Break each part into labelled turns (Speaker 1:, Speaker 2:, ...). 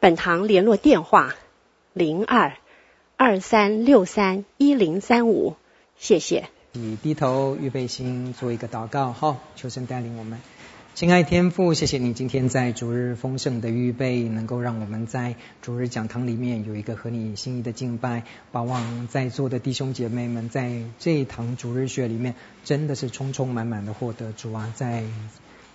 Speaker 1: 本堂联络电话：零二二三六三一零三五。谢谢。
Speaker 2: 你低头预备心，做一个祷告。好，求神带领我们。亲爱天父，谢谢你今天在主日丰盛的预备，能够让我们在主日讲堂里面有一个合你心意的敬拜。盼望在座的弟兄姐妹们在这一堂主日学里面，真的是充充满满的获得主啊，在。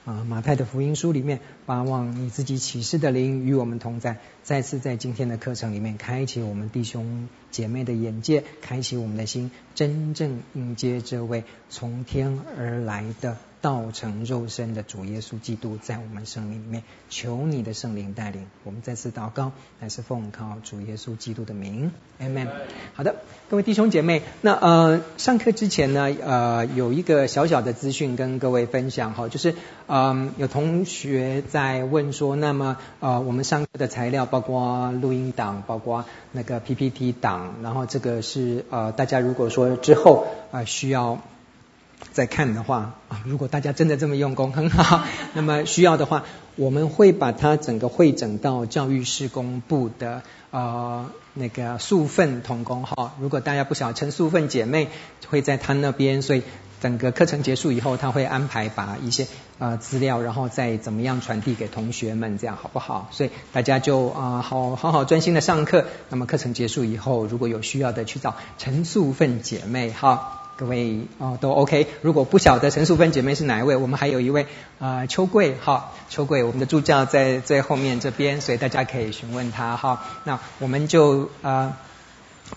Speaker 2: 啊，马太的福音书里面，巴望你自己启示的灵与我们同在，再次在今天的课程里面开启我们弟兄姐妹的眼界，开启我们的心，真正迎接这位从天而来的。道成肉身的主耶稣基督在我们生命里面，求你的圣灵带领我们再次祷告，乃是奉靠主耶稣基督的名 mm。好的，各位弟兄姐妹，那呃上课之前呢，呃有一个小小的资讯跟各位分享哈，就是嗯、有同学在问说，那么呃我们上课的材料包括录音档，包括那个 PPT 档，然后这个是呃大家如果说之后啊、呃、需要。再看的话啊，如果大家真的这么用功，很好。那么需要的话，我们会把它整个会整到教育事工部的呃那个素份同工哈。如果大家不晓得陈素份姐妹会在她那边，所以整个课程结束以后，她会安排把一些呃资料，然后再怎么样传递给同学们，这样好不好？所以大家就啊、呃、好好好专心的上课。那么课程结束以后，如果有需要的，去找陈素份姐妹哈。各位哦都 OK，如果不晓得陈淑芬姐妹是哪一位，我们还有一位啊、秋桂哈，秋桂我们的助教在最后面这边，所以大家可以询问她哈。那我们就啊、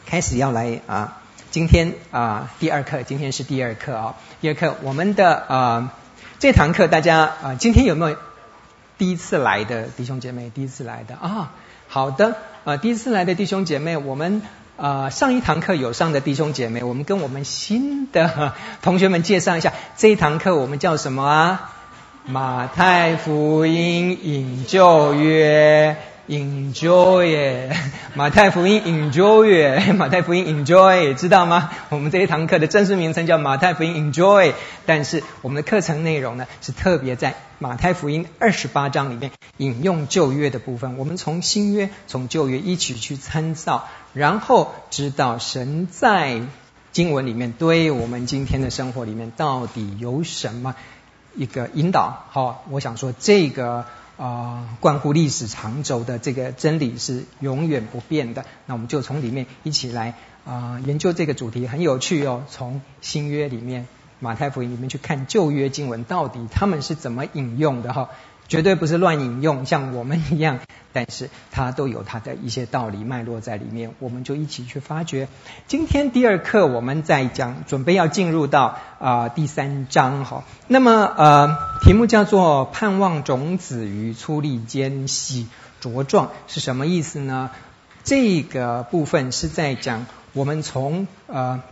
Speaker 2: 开始要来啊、今天啊、第二课，今天是第二课啊、哦，第二课我们的啊、这堂课大家啊、今天有没有第一次来的弟兄姐妹？第一次来的啊、好的啊、第一次来的弟兄姐妹，我们。啊、呃，上一堂课有上的弟兄姐妹，我们跟我们新的同学们介绍一下，这一堂课我们叫什么啊？马太福音引旧约，Enjoy，马太福音 Enjoy，马太福音 Enjoy，知道吗？我们这一堂课的正式名称叫马太福音 Enjoy，但是我们的课程内容呢，是特别在马太福音二十八章里面引用旧约的部分，我们从新约、从旧约一起去参照。然后知道神在经文里面对我们今天的生活里面到底有什么一个引导？好，我想说这个啊、关乎历史长轴的这个真理是永远不变的。那我们就从里面一起来啊、研究这个主题，很有趣哦。从新约里面马太福音里面去看旧约经文，到底他们是怎么引用的？哈。绝对不是乱引用，像我们一样，但是它都有它的一些道理脉络在里面，我们就一起去发掘。今天第二课我们在讲，准备要进入到啊、第三章哈。那么呃题目叫做“盼望种子于粗砺间喜茁壮”是什么意思呢？这个部分是在讲我们从呃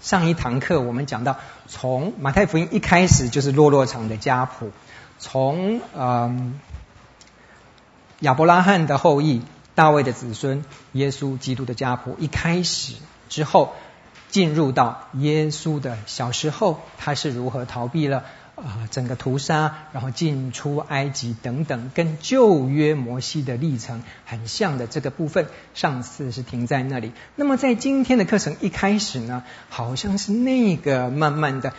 Speaker 2: 上一堂课我们讲到，从马太福音一开始就是落落长的家谱。从嗯亚伯拉罕的后裔、大卫的子孙、耶稣基督的家谱一开始之后，进入到耶稣的小时候，他是如何逃避了啊、整个屠杀，然后进出埃及等等，跟旧约摩西的历程很像的这个部分。上次是停在那里。那么在今天的课程一开始呢，好像是那个慢慢的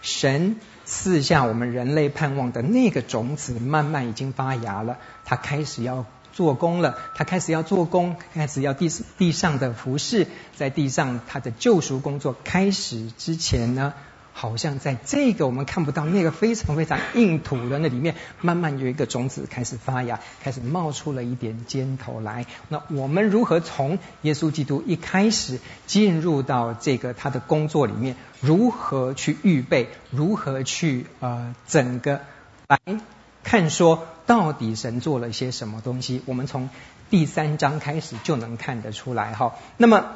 Speaker 2: 神。赐下我们人类盼望的那个种子，慢慢已经发芽了。它开始要做工了，它开始要做工，开始要地地上的服饰，在地上它的救赎工作开始之前呢，好像在这个我们看不到那个非常非常硬土的那里面，慢慢有一个种子开始发芽，开始冒出了一点尖头来。那我们如何从耶稣基督一开始进入到这个他的工作里面，如何去预备，如何去呃整个来看说到底神做了些什么东西。我们从第三章开始就能看得出来哈。那么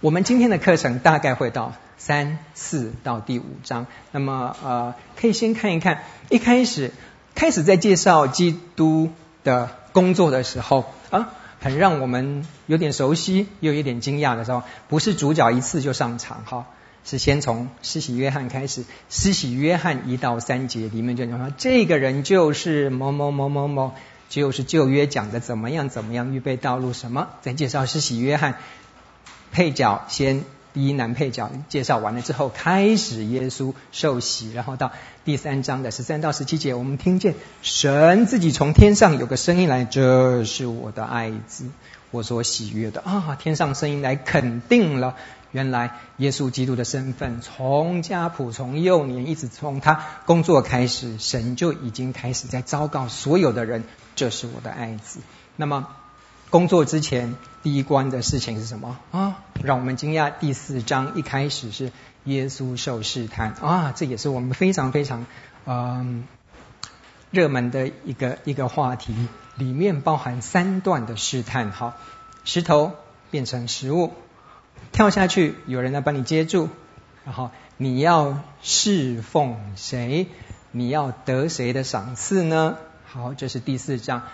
Speaker 2: 我们今天的课程大概会到三四到第五章。那么呃，可以先看一看一开始开始在介绍基督的工作的时候啊。很让我们有点熟悉又有点惊讶的时候，不是主角一次就上场哈，是先从施洗约翰开始。施洗约翰一到三节里面就讲说，这个人就是某某某某某，就是旧约讲的怎么样怎么样预备道路什么，再介绍施洗约翰配角先。第一男配角介绍完了之后，开始耶稣受洗，然后到第三章的十三到十七节，我们听见神自己从天上有个声音来：“这是我的爱子，我所喜悦的。”啊，天上声音来肯定了，原来耶稣基督的身份，从家谱从幼年一直从他工作开始，神就已经开始在昭告所有的人：“这是我的爱子。”那么。工作之前第一关的事情是什么啊？让我们惊讶。第四章一开始是耶稣受试探啊，这也是我们非常非常嗯热门的一个一个话题，里面包含三段的试探。好，石头变成食物，跳下去有人来帮你接住，然后你要侍奉谁？你要得谁的赏赐呢？好，这是第四章。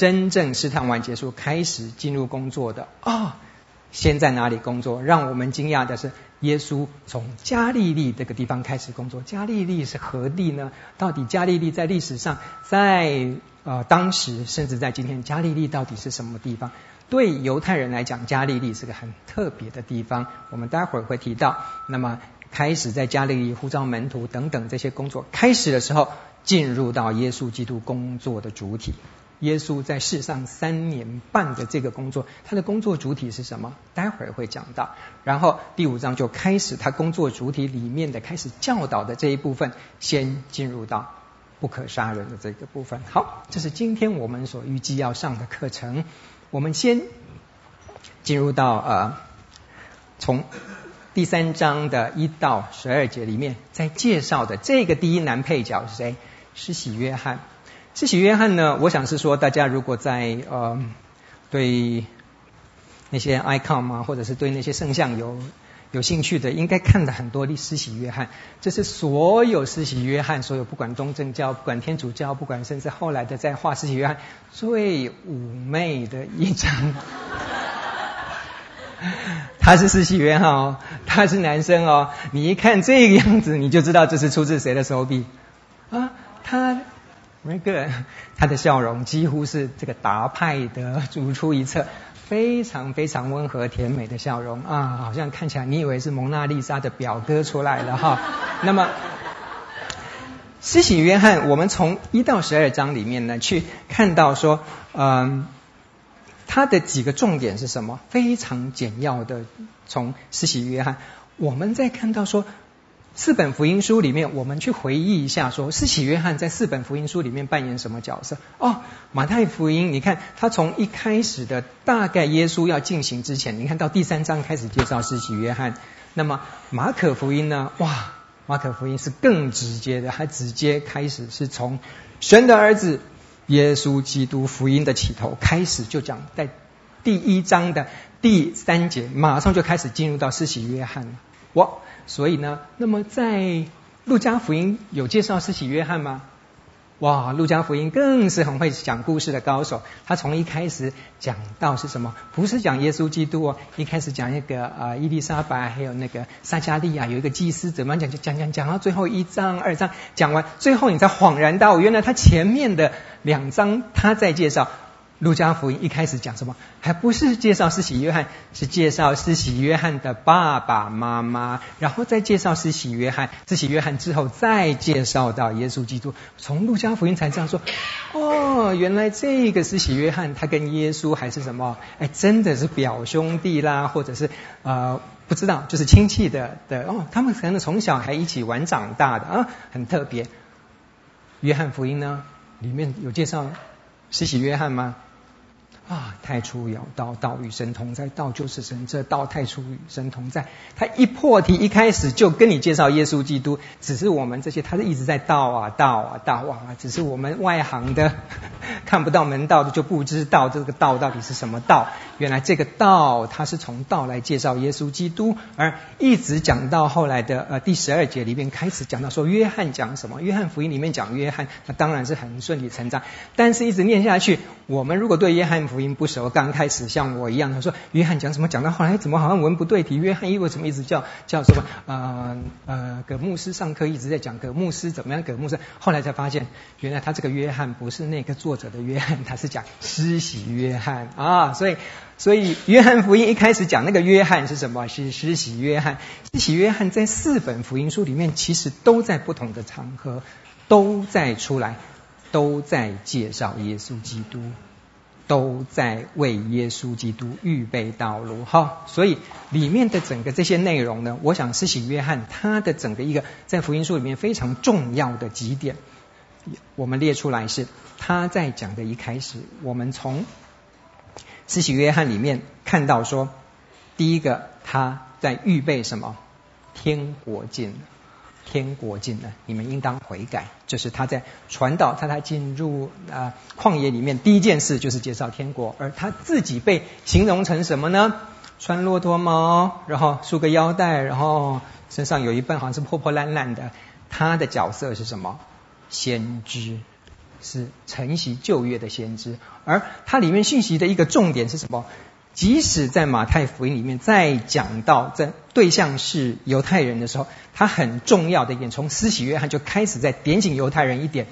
Speaker 2: 真正试探完结束，开始进入工作的啊、哦，先在哪里工作？让我们惊讶的是，耶稣从加利利这个地方开始工作。加利利是何地呢？到底加利利在历史上，在呃当时，甚至在今天，加利利到底是什么地方？对犹太人来讲，加利利是个很特别的地方。我们待会儿会提到。那么开始在加利利呼召门徒等等这些工作开始的时候，进入到耶稣基督工作的主体。耶稣在世上三年半的这个工作，他的工作主体是什么？待会儿会讲到。然后第五章就开始他工作主体里面的开始教导的这一部分，先进入到不可杀人的这个部分。好，这是今天我们所预计要上的课程。我们先进入到呃，从第三章的一到十二节里面，在介绍的这个第一男配角是谁？是喜约翰。施洗约翰呢？我想是说，大家如果在呃对那些 icon 啊，或者是对那些圣像有有兴趣的，应该看了很多的施洗约翰。这是所有施洗约翰，所有不管东正教、不管天主教、不管甚至后来的在画施洗约翰最妩媚的一张。他是施洗约翰哦，他是男生哦。你一看这个样子，你就知道这是出自谁的手笔啊？他。那个他的笑容几乎是这个达派的如出一辙，非常非常温和甜美的笑容啊，好像看起来你以为是蒙娜丽莎的表哥出来了哈。那么，施洗约翰，我们从一到十二章里面呢去看到说，嗯，他的几个重点是什么？非常简要的，从施洗约翰，我们在看到说。四本福音书里面，我们去回忆一下，说施洗约翰在四本福音书里面扮演什么角色？哦，马太福音，你看他从一开始的大概耶稣要进行之前，你看到第三章开始介绍施洗约翰。那么马可福音呢？哇，马可福音是更直接的，他直接开始是从神的儿子耶稣基督福音的起头开始就讲，在第一章的第三节，马上就开始进入到施洗约翰了。哇！所以呢，那么在路加福音有介绍施洗约翰吗？哇，路加福音更是很会讲故事的高手。他从一开始讲到是什么？不是讲耶稣基督哦，一开始讲那个呃伊丽莎白还有那个撒迦利亚有一个祭司怎么讲？就讲讲讲到最后一章二章讲完，最后你才恍然大悟，原来他前面的两章他在介绍。路加福音一开始讲什么？还不是介绍施洗约翰，是介绍施洗约翰的爸爸妈妈，然后再介绍施洗约翰。施洗约翰之后再介绍到耶稣基督。从路加福音才这样说，哦，原来这个施洗约翰他跟耶稣还是什么？哎，真的是表兄弟啦，或者是呃不知道，就是亲戚的的哦，他们可能从小还一起玩长大的啊，很特别。约翰福音呢，里面有介绍施洗约翰吗？啊，太初有道，道与神同在，道就是神，这道太初与神同在。他一破题，一开始就跟你介绍耶稣基督，只是我们这些，他是一直在道啊道啊道啊，只是我们外行的 看不到门道的就不知道这个道到底是什么道。原来这个道，他是从道来介绍耶稣基督，而一直讲到后来的呃第十二节里面开始讲到说约翰讲什么，约翰福音里面讲约翰，那当然是很顺理成章。但是一直念下去，我们如果对约翰福音不熟，刚开始像我一样，他说约翰讲什么，讲到后来怎么好像文不对题？约翰因为什么一直叫叫什么？呃呃，葛牧师上课一直在讲葛牧师怎么样？葛牧师后来才发现，原来他这个约翰不是那个作者的约翰，他是讲施洗约翰啊。所以所以约翰福音一开始讲那个约翰是什么？是施洗约翰。施洗约翰在四本福音书里面，其实都在不同的场合都在出来，都在介绍耶稣基督。都在为耶稣基督预备道路，哈，所以里面的整个这些内容呢，我想施洗约翰他的整个一个在福音书里面非常重要的几点，我们列出来是他在讲的一开始，我们从施洗约翰里面看到说，第一个他在预备什么？天国近了。天国近了，你们应当悔改。这、就是他在传道，他在进入啊旷野里面第一件事就是介绍天国，而他自己被形容成什么呢？穿骆驼毛，然后束个腰带，然后身上有一半好像是破破烂烂的。他的角色是什么？先知，是承袭旧约的先知。而它里面信息的一个重点是什么？即使在马太福音里面，再讲到在对象是犹太人的时候，他很重要的一点，从施洗约翰就开始在点醒犹太人一点，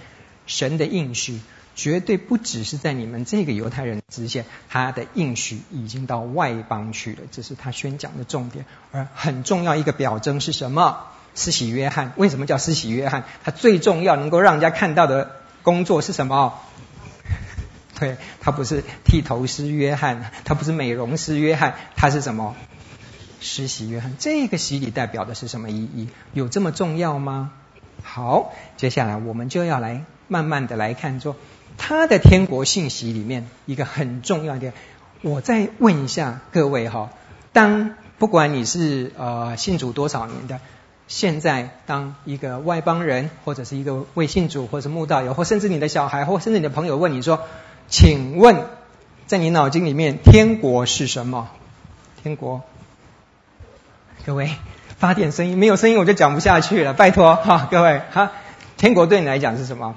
Speaker 2: 神的应许绝对不只是在你们这个犹太人之间，他的应许已经到外邦去了，这是他宣讲的重点。而很重要一个表征是什么？施洗约翰为什么叫施洗约翰？他最重要能够让人家看到的工作是什么？对，他不是剃头师约翰，他不是美容师约翰，他是什么？施洗约翰。这个洗礼代表的是什么意义？有这么重要吗？好，接下来我们就要来慢慢的来看说，他的天国信息里面一个很重要的。我再问一下各位哈，当不管你是呃信主多少年的，现在当一个外邦人，或者是一个未信主，或者是慕道友，或甚至你的小孩，或甚至你的朋友问你说。请问，在你脑筋里面，天国是什么？天国，各位发点声音，没有声音我就讲不下去了，拜托哈，各位哈，天国对你来讲是什么？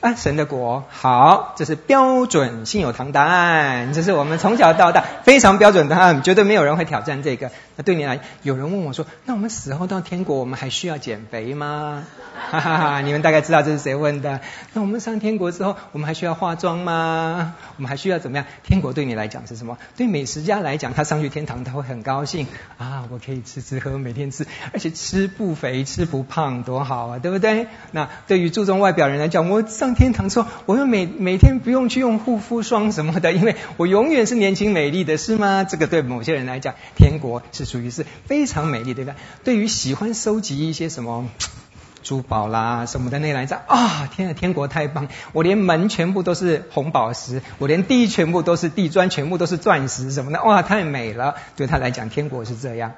Speaker 2: 啊，神的国，好，这是标准信友堂答案，这是我们从小到大非常标准答案，绝对没有人会挑战这个。那对你来，有人问我说，那我们死后到天国，我们还需要减肥吗？哈哈哈，你们大概知道这是谁问的。那我们上天国之后，我们还需要化妆吗？我们还需要怎么样？天国对你来讲是什么？对美食家来讲，他上去天堂他会很高兴啊，我可以吃吃喝，每天吃，而且吃不肥，吃不胖，多好啊，对不对？那对于注重外表人来讲，我上天堂说，我又每每天不用去用护肤霜什么的，因为我永远是年轻美丽的，是吗？这个对某些人来讲，天国是属于是非常美丽，对吧？对于喜欢收集一些什么 珠宝啦什么的那来讲，啊，天啊，天国太棒！我连门全部都是红宝石，我连地全部都是地砖，全部都是钻石什么的，哇，太美了！对他来讲，天国是这样。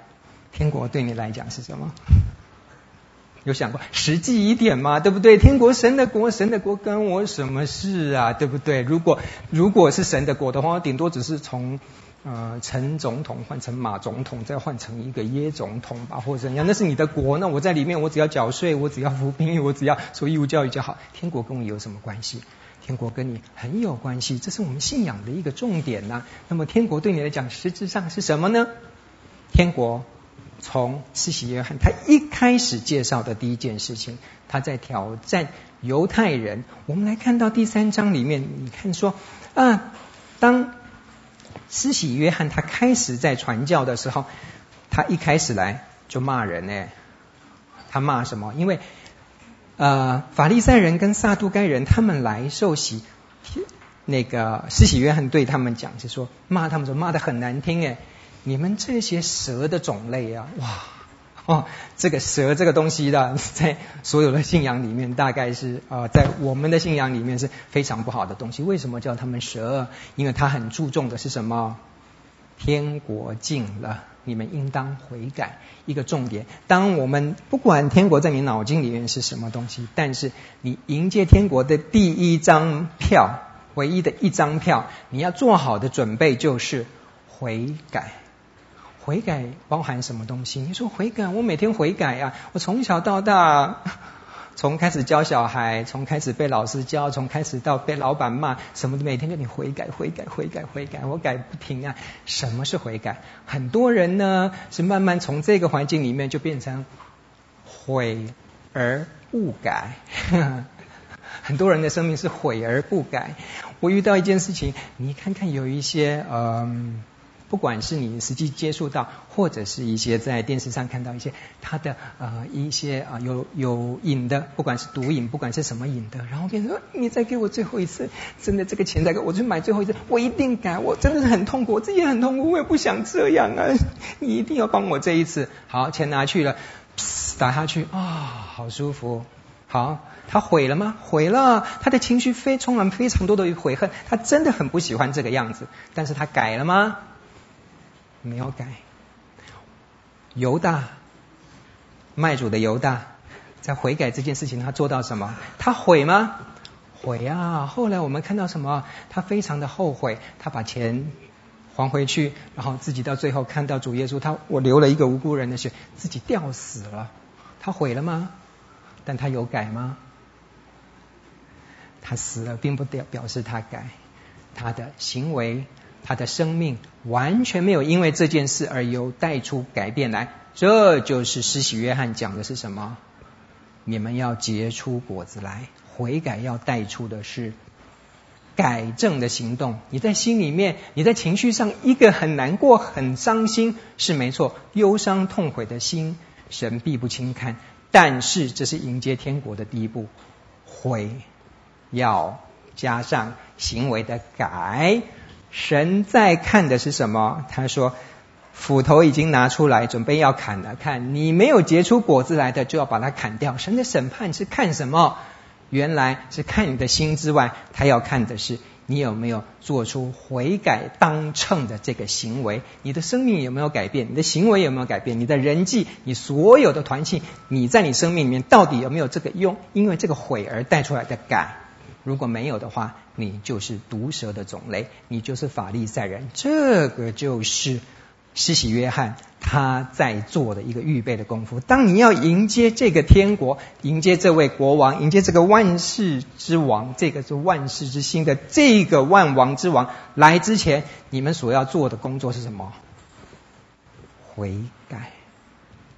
Speaker 2: 天国对你来讲是什么？有想过实际一点吗？对不对？天国神的国，神的国跟我什么事啊？对不对？如果如果是神的国的话，我顶多只是从呃陈总统换成马总统，再换成一个耶总统吧，或者怎样？那是你的国，那我在里面，我只要缴税，我只要服兵役，我只要受义务教育就好。天国跟我有什么关系？天国跟你很有关系，这是我们信仰的一个重点呐、那么天国对你来讲，实质上是什么呢？天国。从慈禧约翰他一开始介绍的第一件事情，他在挑战犹太人。我们来看到第三章里面，你看说啊，当施洗约翰他开始在传教的时候，他一开始来就骂人呢。他骂什么？因为呃，法利赛人跟撒都该人他们来受洗，那个施洗约翰对他们讲，就说骂他们说骂得很难听哎。你们这些蛇的种类啊，哇，哦，这个蛇这个东西的，在所有的信仰里面，大概是呃，在我们的信仰里面是非常不好的东西。为什么叫他们蛇？因为他很注重的是什么？天国近了，你们应当悔改。一个重点，当我们不管天国在你脑筋里面是什么东西，但是你迎接天国的第一张票，唯一的一张票，你要做好的准备就是悔改。悔改包含什么东西？你说悔改，我每天悔改呀、啊，我从小到大，从开始教小孩，从开始被老师教，从开始到被老板骂，什么，每天叫你悔改、悔改、悔改、悔改，我改不停啊。什么是悔改？很多人呢是慢慢从这个环境里面就变成悔而不改。很多人的生命是悔而不改。我遇到一件事情，你看看有一些嗯。不管是你实际接触到，或者是一些在电视上看到一些他的呃一些啊、有有瘾的，不管是毒瘾，不管是什么瘾的，然后变成说你再给我最后一次，真的这个钱再给我，去买最后一次，我一定改，我真的是很痛苦，我自己也很痛苦，我也不想这样啊，你一定要帮我这一次，好，钱拿去了，打下去啊、好舒服，好，他悔了吗？悔了，他的情绪非充满非常多的悔恨，他真的很不喜欢这个样子，但是他改了吗？没有改。犹大，卖主的犹大，在悔改这件事情，他做到什么？他悔吗？悔啊！后来我们看到什么？他非常的后悔，他把钱还回去，然后自己到最后看到主耶稣，他我流了一个无辜人的血，自己吊死了。他悔了吗？但他有改吗？他死了，并不表表示他改，他的行为。他的生命完全没有因为这件事而有带出改变来，这就是施洗约翰讲的是什么？你们要结出果子来，悔改要带出的是改正的行动。你在心里面，你在情绪上一个很难过、很伤心是没错，忧伤痛悔的心，神必不轻看。但是这是迎接天国的第一步，悔要加上行为的改。神在看的是什么？他说：“斧头已经拿出来，准备要砍了。看你没有结出果子来的，就要把它砍掉。神的审判是看什么？原来是看你的心之外，他要看的是你有没有做出悔改当称的这个行为。你的生命有没有改变？你的行为有没有改变？你的人际，你所有的团契，你在你生命里面到底有没有这个用？因为这个悔而带出来的改。”如果没有的话，你就是毒蛇的种类，你就是法利赛人。这个就是施洗约翰他在做的一个预备的功夫。当你要迎接这个天国，迎接这位国王，迎接这个万世之王，这个是万世之星的这个万王之王来之前，你们所要做的工作是什么？悔改。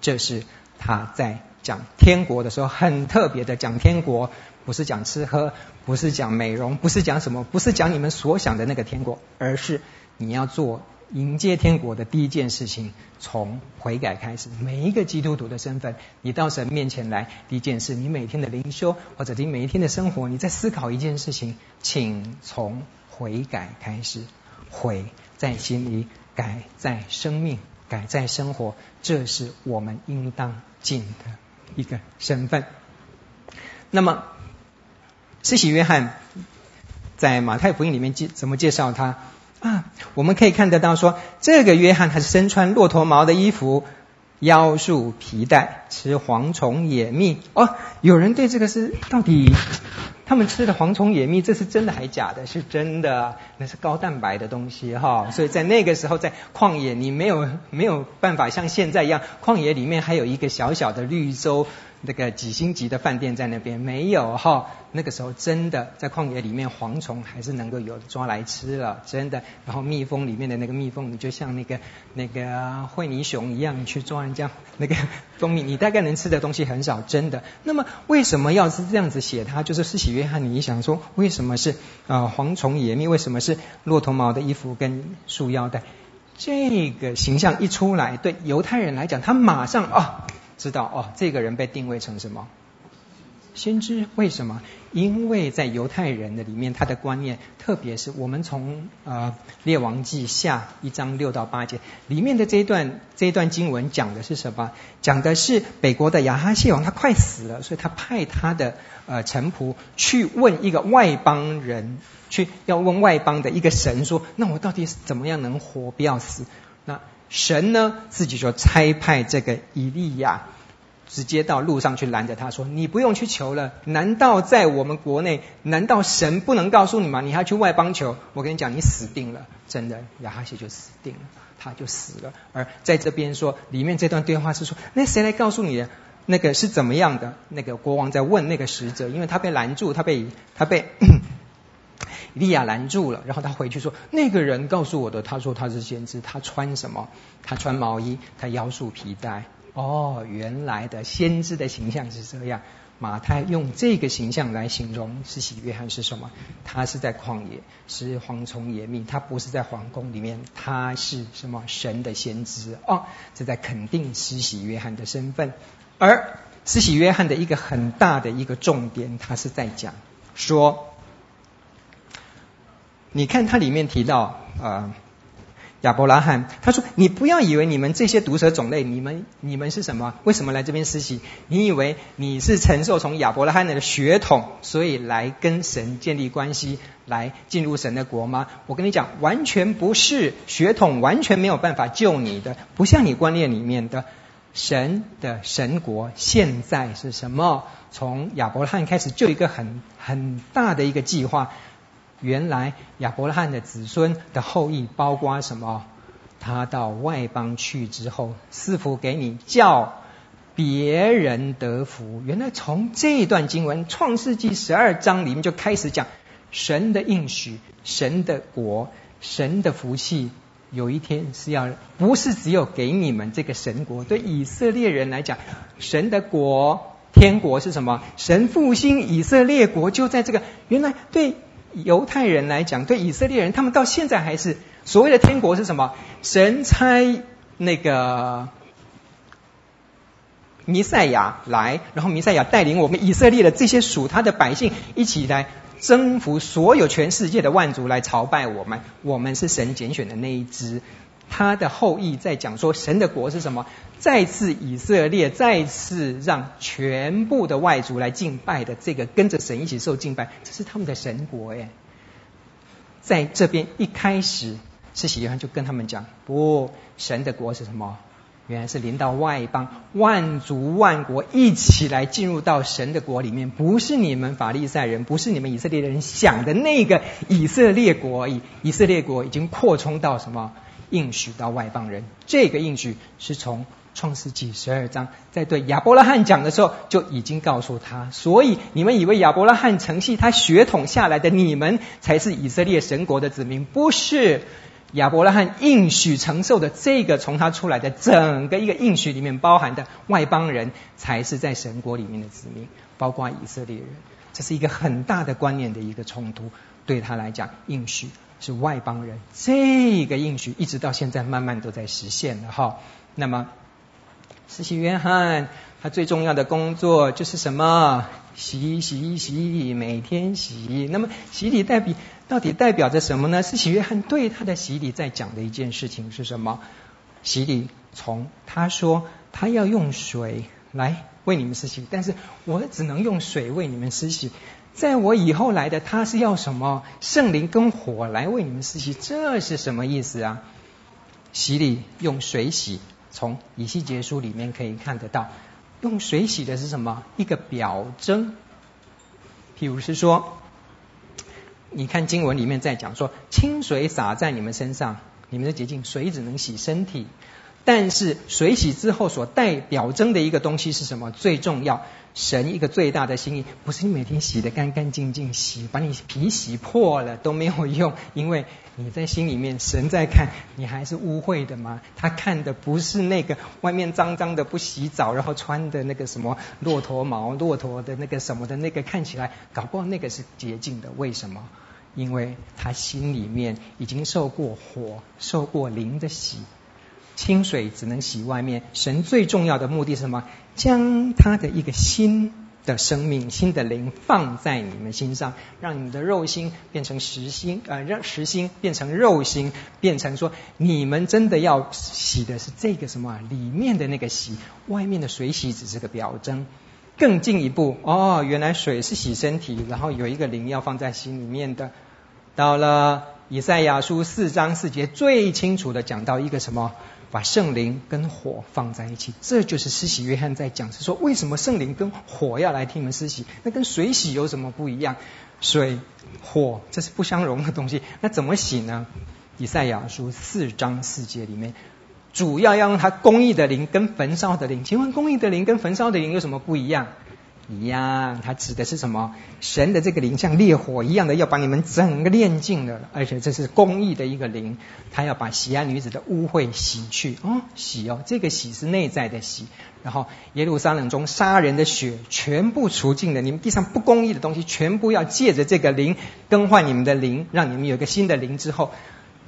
Speaker 2: 这是他在讲天国的时候很特别的讲天国。不是讲吃喝，不是讲美容，不是讲什么，不是讲你们所想的那个天国，而是你要做迎接天国的第一件事情，从悔改开始。每一个基督徒的身份，你到神面前来，第一件事，你每天的灵修或者你每一天的生活，你在思考一件事情，请从悔改开始，悔在心里，改在生命，改在生活，这是我们应当尽的一个身份。那么。慈禧约翰在马太福音里面介怎么介绍他啊？我们可以看得到说，这个约翰他是身穿骆驼毛的衣服，腰束皮带，吃蝗虫野蜜。哦，有人对这个是到底他们吃的蝗虫野蜜，这是真的还假的？是真的，那是高蛋白的东西哈。所以在那个时候，在旷野，你没有没有办法像现在一样，旷野里面还有一个小小的绿洲。那个几星级的饭店在那边没有哈？那个时候真的在旷野里面，蝗虫还是能够有抓来吃了，真的。然后蜜蜂里面的那个蜜蜂，你就像那个那个惠尼熊一样，你去抓人家那个蜂蜜，你大概能吃的东西很少，真的。那么为什么要是这样子写它？就是施洗约翰，你想说为什么是啊蝗虫野蜜？为什么是骆驼毛的衣服跟束腰带？这个形象一出来，对犹太人来讲，他马上啊。知道哦，这个人被定位成什么？先知为什么？因为在犹太人的里面，他的观念，特别是我们从呃列王记下一章六到八节里面的这一段这一段经文讲的是什么？讲的是北国的亚哈谢王他快死了，所以他派他的呃臣仆去问一个外邦人，去要问外邦的一个神说：那我到底怎么样能活不要死？那神呢自己就差派这个以利亚。直接到路上去拦着他说：“你不用去求了，难道在我们国内，难道神不能告诉你吗？你还去外邦求？我跟你讲，你死定了！真的，亚哈谢就死定了，他就死了。而在这边说，里面这段对话是说，那谁来告诉你？那个是怎么样的？那个国王在问那个使者，因为他被拦住，他被他被利亚拦住了，然后他回去说，那个人告诉我的，他说他是先知，他穿什么？他穿毛衣，他腰束皮带。”哦，原来的先知的形象是这样。马太用这个形象来形容施洗约翰是什么？他是在旷野，是蝗虫野蜜，他不是在皇宫里面，他是什么？神的先知哦，这在肯定施洗约翰的身份。而施洗约翰的一个很大的一个重点，他是在讲说，你看它里面提到啊。呃亚伯拉罕他说：“你不要以为你们这些毒蛇种类，你们你们是什么？为什么来这边实习？你以为你是承受从亚伯拉罕的血统，所以来跟神建立关系，来进入神的国吗？我跟你讲，完全不是，血统完全没有办法救你的，不像你观念里面的神的神国。现在是什么？从亚伯拉罕开始，就一个很很大的一个计划。”原来亚伯拉罕的子孙的后裔包括什么？他到外邦去之后，赐福给你，叫别人得福。原来从这一段经文《创世纪》十二章里面就开始讲神的应许、神的国、神的福气，有一天是要不是只有给你们这个神国？对以色列人来讲，神的国、天国是什么？神复兴以色列国就在这个。原来对。犹太人来讲，对以色列人，他们到现在还是所谓的天国是什么？神差那个弥赛亚来，然后弥赛亚带领我们以色列的这些属他的百姓一起来征服所有全世界的万族来朝拜我们。我们是神拣选的那一支。他的后裔在讲说，神的国是什么？再次以色列再次让全部的外族来敬拜的这个，跟着神一起受敬拜，这是他们的神国耶。在这边一开始，施洗约翰就跟他们讲：不，神的国是什么？原来是临到外邦万族万国一起来进入到神的国里面，不是你们法利赛人，不是你们以色列人想的那个以色列国而已。以色列国已经扩充到什么？应许到外邦人，这个应许是从创世纪十二章在对亚伯拉罕讲的时候就已经告诉他。所以你们以为亚伯拉罕承继他血统下来的你们才是以色列神国的子民，不是亚伯拉罕应许承受的这个从他出来的整个一个应许里面包含的外邦人才是在神国里面的子民，包括以色列人。这是一个很大的观念的一个冲突，对他来讲，应许。是外邦人，这个应许一直到现在慢慢都在实现了哈。那么，施洗约翰他最重要的工作就是什么？洗洗洗，每天洗。那么洗礼代表到底代表着什么呢？施洗约翰对他的洗礼在讲的一件事情是什么？洗礼从他说他要用水来为你们施洗，但是我只能用水为你们施洗。在我以后来的，他是要什么？圣灵跟火来为你们施洗，这是什么意思啊？洗礼用水洗，从以西结书里面可以看得到，用水洗的是什么？一个表征。譬如是说，你看经文里面在讲说，清水洒在你们身上，你们的洁净，水只能洗身体。但是水洗之后所代表征的一个东西是什么？最重要，神一个最大的心意，不是你每天洗得干干净净，洗把你皮洗破了都没有用，因为你在心里面，神在看你还是污秽的吗？他看的不是那个外面脏脏的不洗澡，然后穿的那个什么骆驼毛、骆驼的那个什么的那个看起来，搞不好那个是洁净的。为什么？因为他心里面已经受过火、受过灵的洗。清水只能洗外面，神最重要的目的是什么？将他的一个心的生命、新的灵放在你们心上，让你们的肉心变成实心，呃，让实心变成肉心，变成说你们真的要洗的是这个什么？里面的那个洗，外面的水洗只是个表征。更进一步，哦，原来水是洗身体，然后有一个灵要放在心里面的。到了以赛亚书四章四节，最清楚的讲到一个什么？把圣灵跟火放在一起，这就是施洗约翰在讲，是说为什么圣灵跟火要来替你们施洗？那跟水洗有什么不一样？水、火这是不相容的东西，那怎么洗呢？以赛亚书四章四节里面，主要要用它公益的灵跟焚烧的灵。请问公益的灵跟焚烧的灵有什么不一样？一样，它指的是什么？神的这个灵像烈火一样的，要把你们整个炼净的，而且这是公义的一个灵，他要把锡安女子的污秽洗去。哦，洗哦，这个洗是内在的洗。然后耶路撒冷中杀人的血全部除尽了，你们地上不公义的东西全部要借着这个灵更换你们的灵，让你们有一个新的灵之后，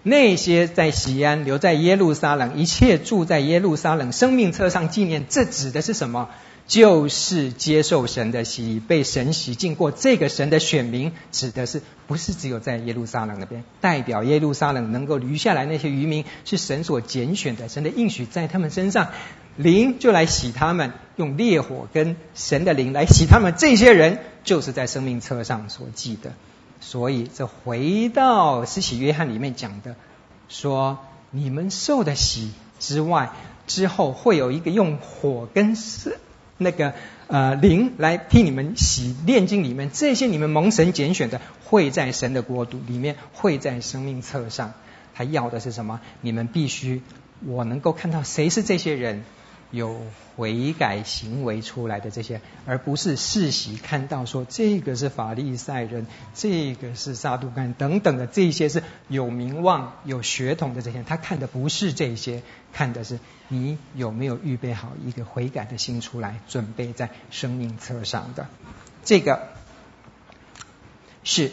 Speaker 2: 那些在西安留在耶路撒冷，一切住在耶路撒冷生命册上纪念，这指的是什么？就是接受神的洗礼，被神洗净过。这个神的选民，指的是不是只有在耶路撒冷那边？代表耶路撒冷能够留下来那些渔民，是神所拣选的，神的应许在他们身上，灵就来洗他们，用烈火跟神的灵来洗他们。这些人就是在生命册上所记的。所以，这回到施洗约翰里面讲的，说你们受的洗之外，之后会有一个用火跟那个呃灵来替你们洗炼金里面，这些你们蒙神拣选的，会在神的国度里面，会在生命册上。他要的是什么？你们必须，我能够看到谁是这些人。有悔改行为出来的这些，而不是世袭看到说这个是法利赛人，这个是撒都该等等的这些是有名望、有血统的这些，他看的不是这些，看的是你有没有预备好一个悔改的心出来，准备在生命册上的。这个是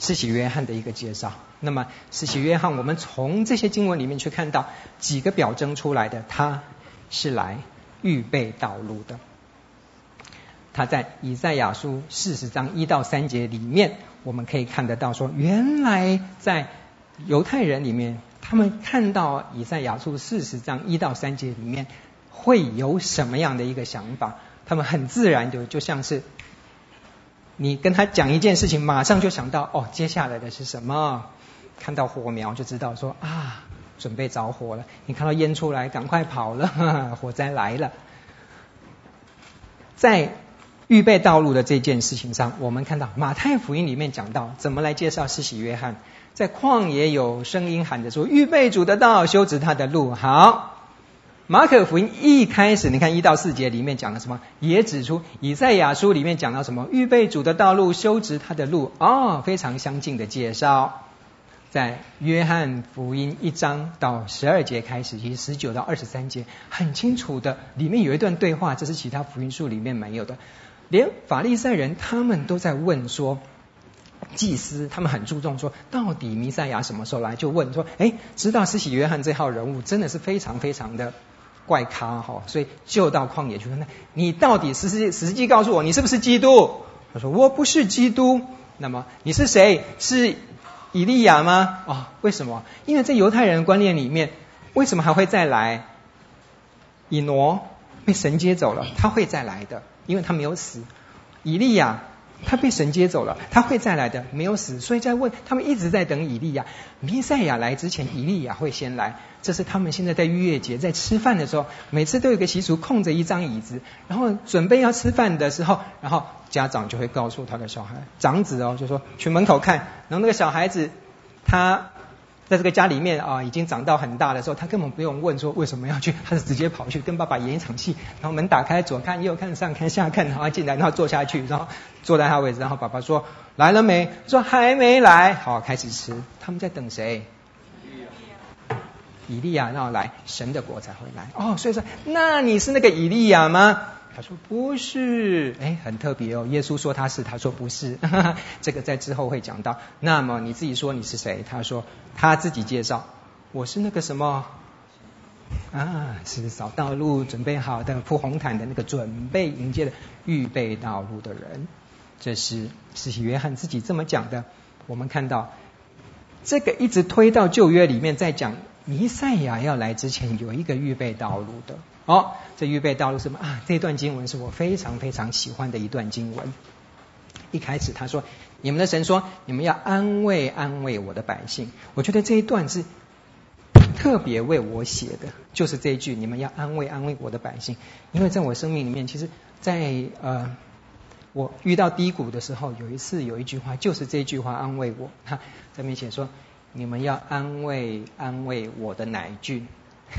Speaker 2: 世袭约翰的一个介绍。那么世袭约翰，我们从这些经文里面去看到几个表征出来的他。是来预备道路的。他在以赛亚书四十章一到三节里面，我们可以看得到说，原来在犹太人里面，他们看到以赛亚书四十章一到三节里面会有什么样的一个想法？他们很自然的就像是你跟他讲一件事情，马上就想到哦，接下来的是什么？看到火苗就知道说啊。准备着火了，你看到烟出来，赶快跑了，火灾来了。在预备道路的这件事情上，我们看到马太福音里面讲到怎么来介绍施洗约翰，在旷野有声音喊着说：“预备主的道，修直他的路。”好，马可福音一开始，你看一到四节里面讲了什么，也指出以赛亚书里面讲到什么，预备主的道路，修直他的路。哦，非常相近的介绍。在约翰福音一章到十二节开始，其实十九到二十三节很清楚的，里面有一段对话，这是其他福音书里面没有的。连法利赛人他们都在问说，祭司他们很注重说，到底弥赛亚什么时候来？就问说，哎，知道施洗约翰这号人物真的是非常非常的怪咖哈，所以就到旷野去问，你到底实实实际告诉我，你是不是基督？他说我不是基督。那么你是谁？是？以利亚吗？哦，为什么？因为在犹太人的观念里面，为什么还会再来？以挪被神接走了，他会再来的，因为他没有死。以利亚他被神接走了，他会再来的，没有死。所以在问他们一直在等以利亚，弥赛亚来之前，以利亚会先来。这是他们现在在逾越节在吃饭的时候，每次都有个习俗，空着一张椅子，然后准备要吃饭的时候，然后。家长就会告诉他的小孩，长子哦，就说去门口看，然后那个小孩子他在这个家里面啊，已经长到很大的时候，他根本不用问说为什么要去，他是直接跑去跟爸爸演一场戏，然后门打开，左看右看上看下看，然后进来，然后坐下去，然后坐在他位置，然后爸爸说来了没？说还没来，好，开始吃。他们在等谁？以利亚，要来，神的国才会来。哦，所以说，那你是那个以利亚吗？他说不是，哎，很特别哦。耶稣说他是，他说不是，这个在之后会讲到。那么你自己说你是谁？他说他自己介绍，我是那个什么啊，是扫道路、准备好的铺红毯的那个准备迎接的预备道路的人。这是施洗约翰自己这么讲的。我们看到这个一直推到旧约里面，在讲弥赛亚要来之前，有一个预备道路的。哦，这预备道路是什么啊？这段经文是我非常非常喜欢的一段经文。一开始他说：“你们的神说，你们要安慰安慰我的百姓。”我觉得这一段是特别为我写的，就是这一句：“你们要安慰安慰我的百姓。”因为在我生命里面，其实在呃我遇到低谷的时候，有一次有一句话，就是这句话安慰我。哈，在面前说：“你们要安慰安慰我的奶俊。”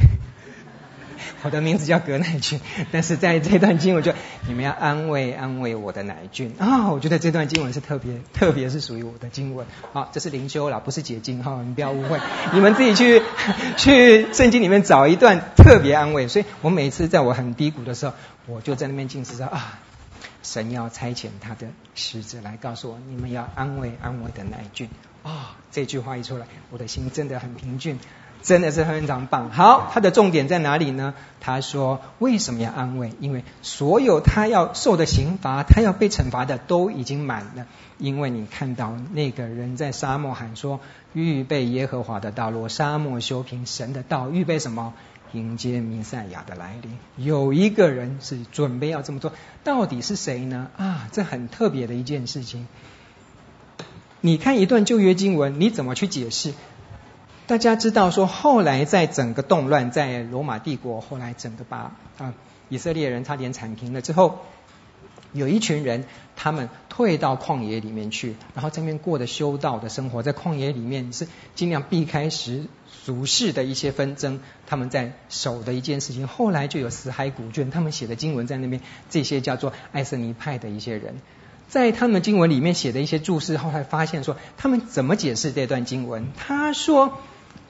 Speaker 2: 我的名字叫葛乃俊，但是在这段经文就你们要安慰安慰我的奶俊啊、我觉得这段经文是特别特别是属于我的经文。好，这是灵修啦，不是解经哈，你不要误会。你们自己去去圣经里面找一段特别安慰。所以我每次在我很低谷的时候，我就在那边静思说啊，神要差遣他的使者来告诉我，你们要安慰安慰的乃俊啊、这句话一出来，我的心真的很平静。真的是非常棒。好，他的重点在哪里呢？他说：“为什么要安慰？因为所有他要受的刑罚，他要被惩罚的都已经满了。因为你看到那个人在沙漠喊说：‘预备耶和华的道路，沙漠修平神的道，预备什么？迎接弥赛亚的来临。’有一个人是准备要这么做，到底是谁呢？啊，这很特别的一件事情。你看一段旧约经文，你怎么去解释？”大家知道说，后来在整个动乱，在罗马帝国，后来整个把啊以色列人差点铲平了之后，有一群人，他们退到旷野里面去，然后在那边过的修道的生活，在旷野里面是尽量避开时俗世的一些纷争，他们在守的一件事情。后来就有死海古卷，他们写的经文在那边，这些叫做爱色尼派的一些人，在他们经文里面写的一些注释，后来发现说，他们怎么解释这段经文？他说。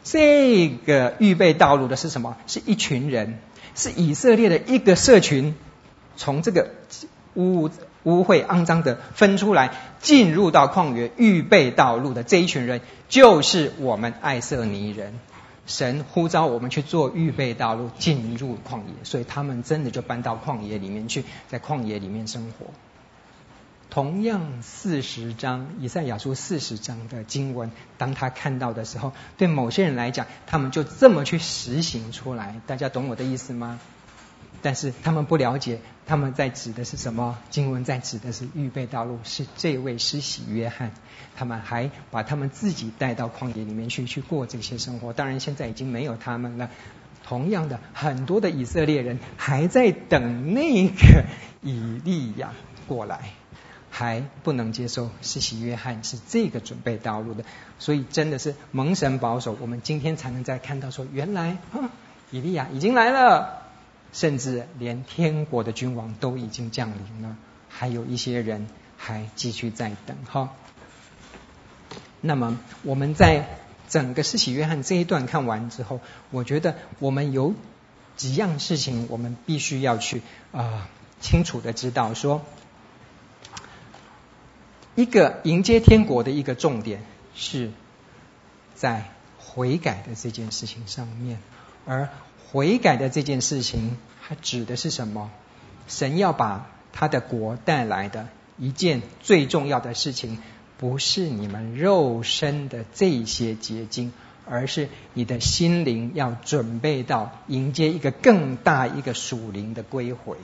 Speaker 2: 这个预备道路的是什么？是一群人，是以色列的一个社群，从这个污污秽肮脏的分出来，进入到旷野预备道路的这一群人，就是我们爱色尼人。神呼召我们去做预备道路，进入旷野，所以他们真的就搬到旷野里面去，在旷野里面生活。同样四十章以赛亚书四十章的经文，当他看到的时候，对某些人来讲，他们就这么去实行出来。大家懂我的意思吗？但是他们不了解，他们在指的是什么？经文在指的是预备道路，是这位施洗约翰。他们还把他们自己带到旷野里面去，去过这些生活。当然，现在已经没有他们了。同样的，很多的以色列人还在等那个以利亚过来。还不能接受施洗约翰是这个准备道路的，所以真的是蒙神保守，我们今天才能再看到说，原来，以利亚已经来了，甚至连天国的君王都已经降临了，还有一些人还继续在等哈。那么我们在整个施洗约翰这一段看完之后，我觉得我们有几样事情我们必须要去啊、清楚的知道说。一个迎接天国的一个重点是在悔改的这件事情上面，而悔改的这件事情，它指的是什么？神要把他的国带来的一件最重要的事情，不是你们肉身的这些结晶，而是你的心灵要准备到迎接一个更大一个属灵的归回。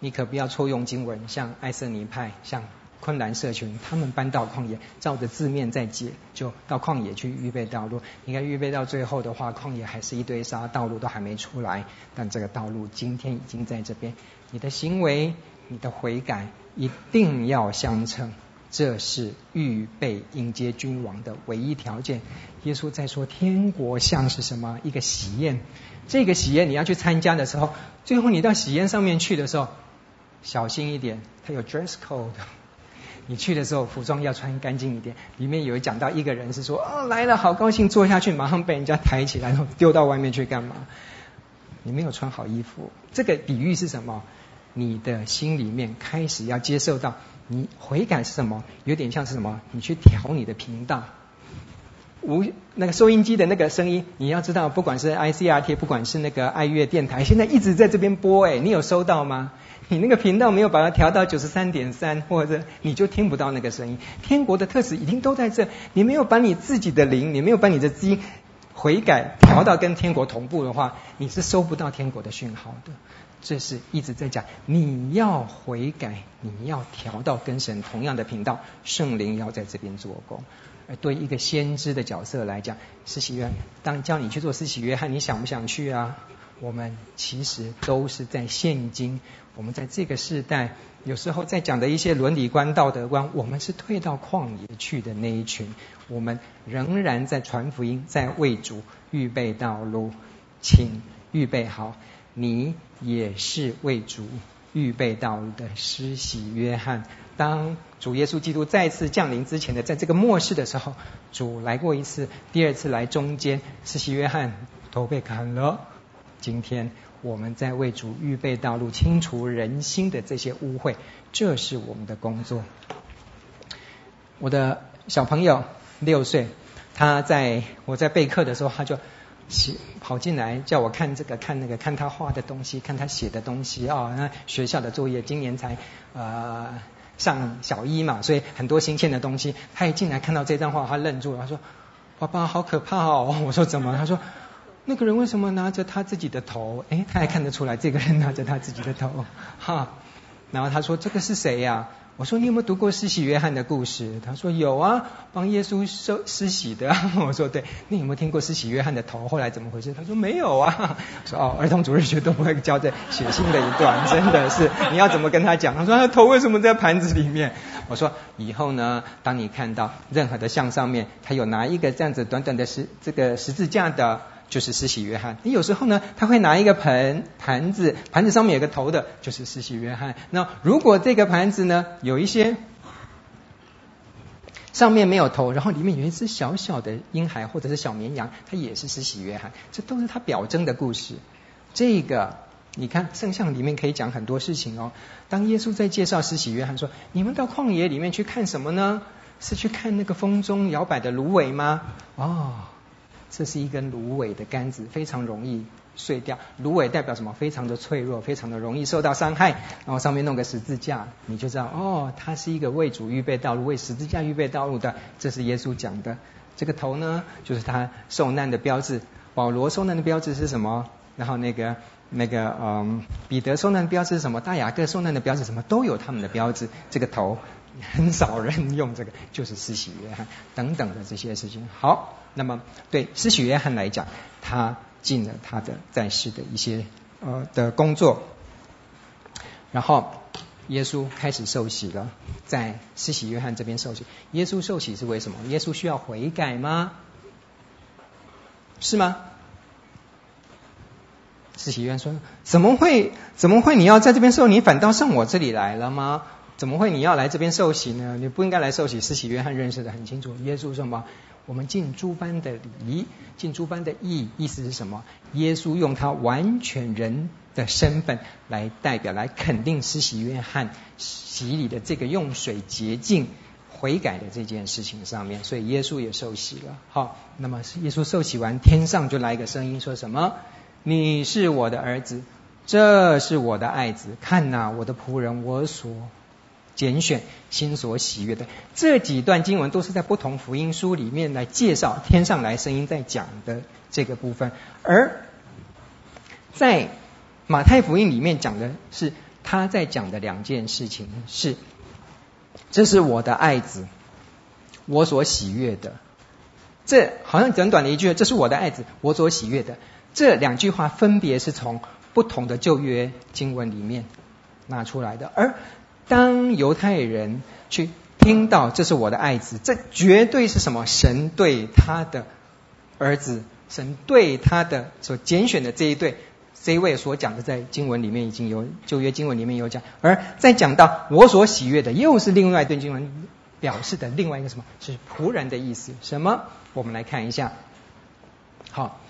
Speaker 2: 你可不要错用经文，像爱色尼派，像。昆兰社群，他们搬到旷野，照着字面在解，就到旷野去预备道路。应该预备到最后的话，旷野还是一堆沙，道路都还没出来。但这个道路今天已经在这边。你的行为，你的悔改一定要相称，这是预备迎接君王的唯一条件。耶稣在说，天国像是什么？一个喜宴。这个喜宴你要去参加的时候，最后你到喜宴上面去的时候，小心一点，它有 dress code。你去的时候，服装要穿干净一点。里面有讲到一个人是说：“哦，来了，好高兴，坐下去，马上被人家抬起来，然后丢到外面去干嘛？”你没有穿好衣服。这个比喻是什么？你的心里面开始要接受到，你悔改是什么？有点像是什么？你去调你的频道。无那个收音机的那个声音，你要知道，不管是 ICRT，不管是那个爱乐电台，现在一直在这边播，哎，你有收到吗？你那个频道没有把它调到九十三点三，或者你就听不到那个声音。天国的特质已经都在这，你没有把你自己的灵，你没有把你的基因悔改调到跟天国同步的话，你是收不到天国的讯号的。这是一直在讲，你要悔改，你要调到跟神同样的频道，圣灵要在这边做工。而对一个先知的角色来讲，施洗约翰，当叫你去做施洗约翰，你想不想去啊？我们其实都是在现今，我们在这个时代，有时候在讲的一些伦理观、道德观，我们是退到旷野去的那一群，我们仍然在传福音，在为主预备道路，请预备好。你也是为主预备道路的施洗约翰。当主耶稣基督再次降临之前的，在这个末世的时候，主来过一次，第二次来中间，施洗约翰都被砍了。今天我们在为主预备道路，清除人心的这些污秽，这是我们的工作。我的小朋友六岁，他在我在备课的时候，他就。跑进来叫我看这个看那个看他画的东西看他写的东西啊、那学校的作业今年才呃上小一嘛，所以很多新鲜的东西。他一进来看到这张画，他愣住了，他说：“爸爸好可怕哦！” 我说：“怎么？”他说：“那个人为什么拿着他自己的头？哎，他还看得出来这个人拿着他自己的头哈。”然后他说：“这个是谁呀？”我说，你有没有读过施洗约翰的故事？他说有啊，帮耶稣受施洗的。我说对，你有没有听过施洗约翰的头后来怎么回事？他说没有啊。我说哦，儿童主日学都不会教这血腥的一段，真的是你要怎么跟他讲？他说他头为什么在盘子里面？我说以后呢，当你看到任何的像上面，他有拿一个这样子短短的十这个十字架的。就是施洗约翰，你有时候呢，他会拿一个盆盘子，盘子上面有个头的，就是施洗约翰。那如果这个盘子呢，有一些上面没有头，然后里面有一只小小的婴孩或者是小绵羊，它也是施洗约翰。这都是他表征的故事。这个你看圣像里面可以讲很多事情哦。当耶稣在介绍施洗约翰说：“你们到旷野里面去看什么呢？是去看那个风中摇摆的芦苇吗？”哦。这是一根芦苇的杆子，非常容易碎掉。芦苇代表什么？非常的脆弱，非常的容易受到伤害。然后上面弄个十字架，你就知道哦，它是一个为主预备道路、为十字架预备道路的。这是耶稣讲的。这个头呢，就是他受难的标志。保罗受难的标志是什么？然后那个那个嗯，彼得受难的标志是什么？大雅各受难的标志什么？都有他们的标志。这个头很少人用这个，就是施洗约翰等等的这些事情。好。那么，对施洗约翰来讲，他尽了他的在世的一些呃的工作，然后耶稣开始受洗了，在施洗约翰这边受洗。耶稣受洗是为什么？耶稣需要悔改吗？是吗？施洗约翰说：“怎么会？怎么会？你要在这边受，你反倒上我这里来了吗？怎么会？你要来这边受洗呢？你不应该来受洗。”施洗约翰认识得很清楚，耶稣什么？我们尽诸般的礼，尽诸般的义，意思是什么？耶稣用他完全人的身份来代表，来肯定施洗约翰洗礼的这个用水洁净悔改的这件事情上面，所以耶稣也受洗了。好，那么耶稣受洗完，天上就来一个声音，说什么？你是我的儿子，这是我的爱子，看哪，我的仆人，我所。拣选心所喜悦的这几段经文，都是在不同福音书里面来介绍天上来声音在讲的这个部分。而在马太福音里面讲的是他在讲的两件事情是：这是我的爱子，我所喜悦的。这好像短短的一句，这是我的爱子，我所喜悦的。这两句话分别是从不同的旧约经文里面拿出来的，而。当犹太人去听到这是我的爱子，这绝对是什么？神对他的儿子，神对他的所拣选的这一对，这位所讲的，在经文里面已经有旧约经文里面有讲，而在讲到我所喜悦的，又是另外一段经文表示的另外一个什么？是仆人的意思。什么？我们来看一下。好，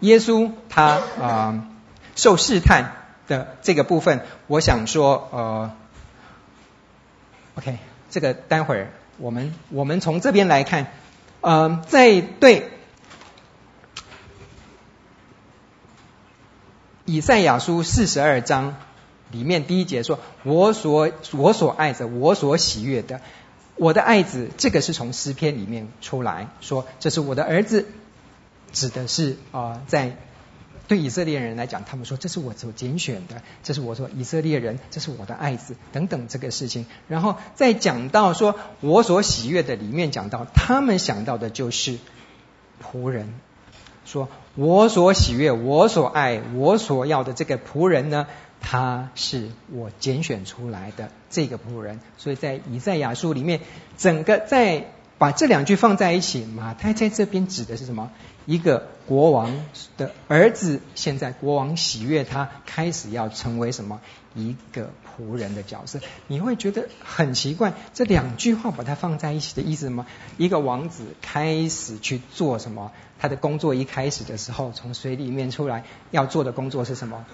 Speaker 2: 耶稣他啊、受试探的这个部分，我想说呃。OK，这个待会儿我们我们从这边来看，呃，在对以赛亚书四十二章里面第一节说：“我所我所爱着，我所喜悦的，我的爱子。”这个是从诗篇里面出来说：“这是我的儿子。”指的是啊、在。对以色列人来讲，他们说这是我所拣选的，这是我说以色列人，这是我的爱子等等这个事情。然后再讲到说我所喜悦的里面讲到，他们想到的就是仆人，说我所喜悦、我所爱、我所要的这个仆人呢，他是我拣选出来的这个仆人。所以在以赛亚书里面，整个在把这两句放在一起，马太在这边指的是什么？一个国王的儿子，现在国王喜悦他，开始要成为什么？一个仆人的角色。你会觉得很奇怪，这两句话把它放在一起的意思什么？一个王子开始去做什么？他的工作一开始的时候，从水里面出来要做的工作是什么？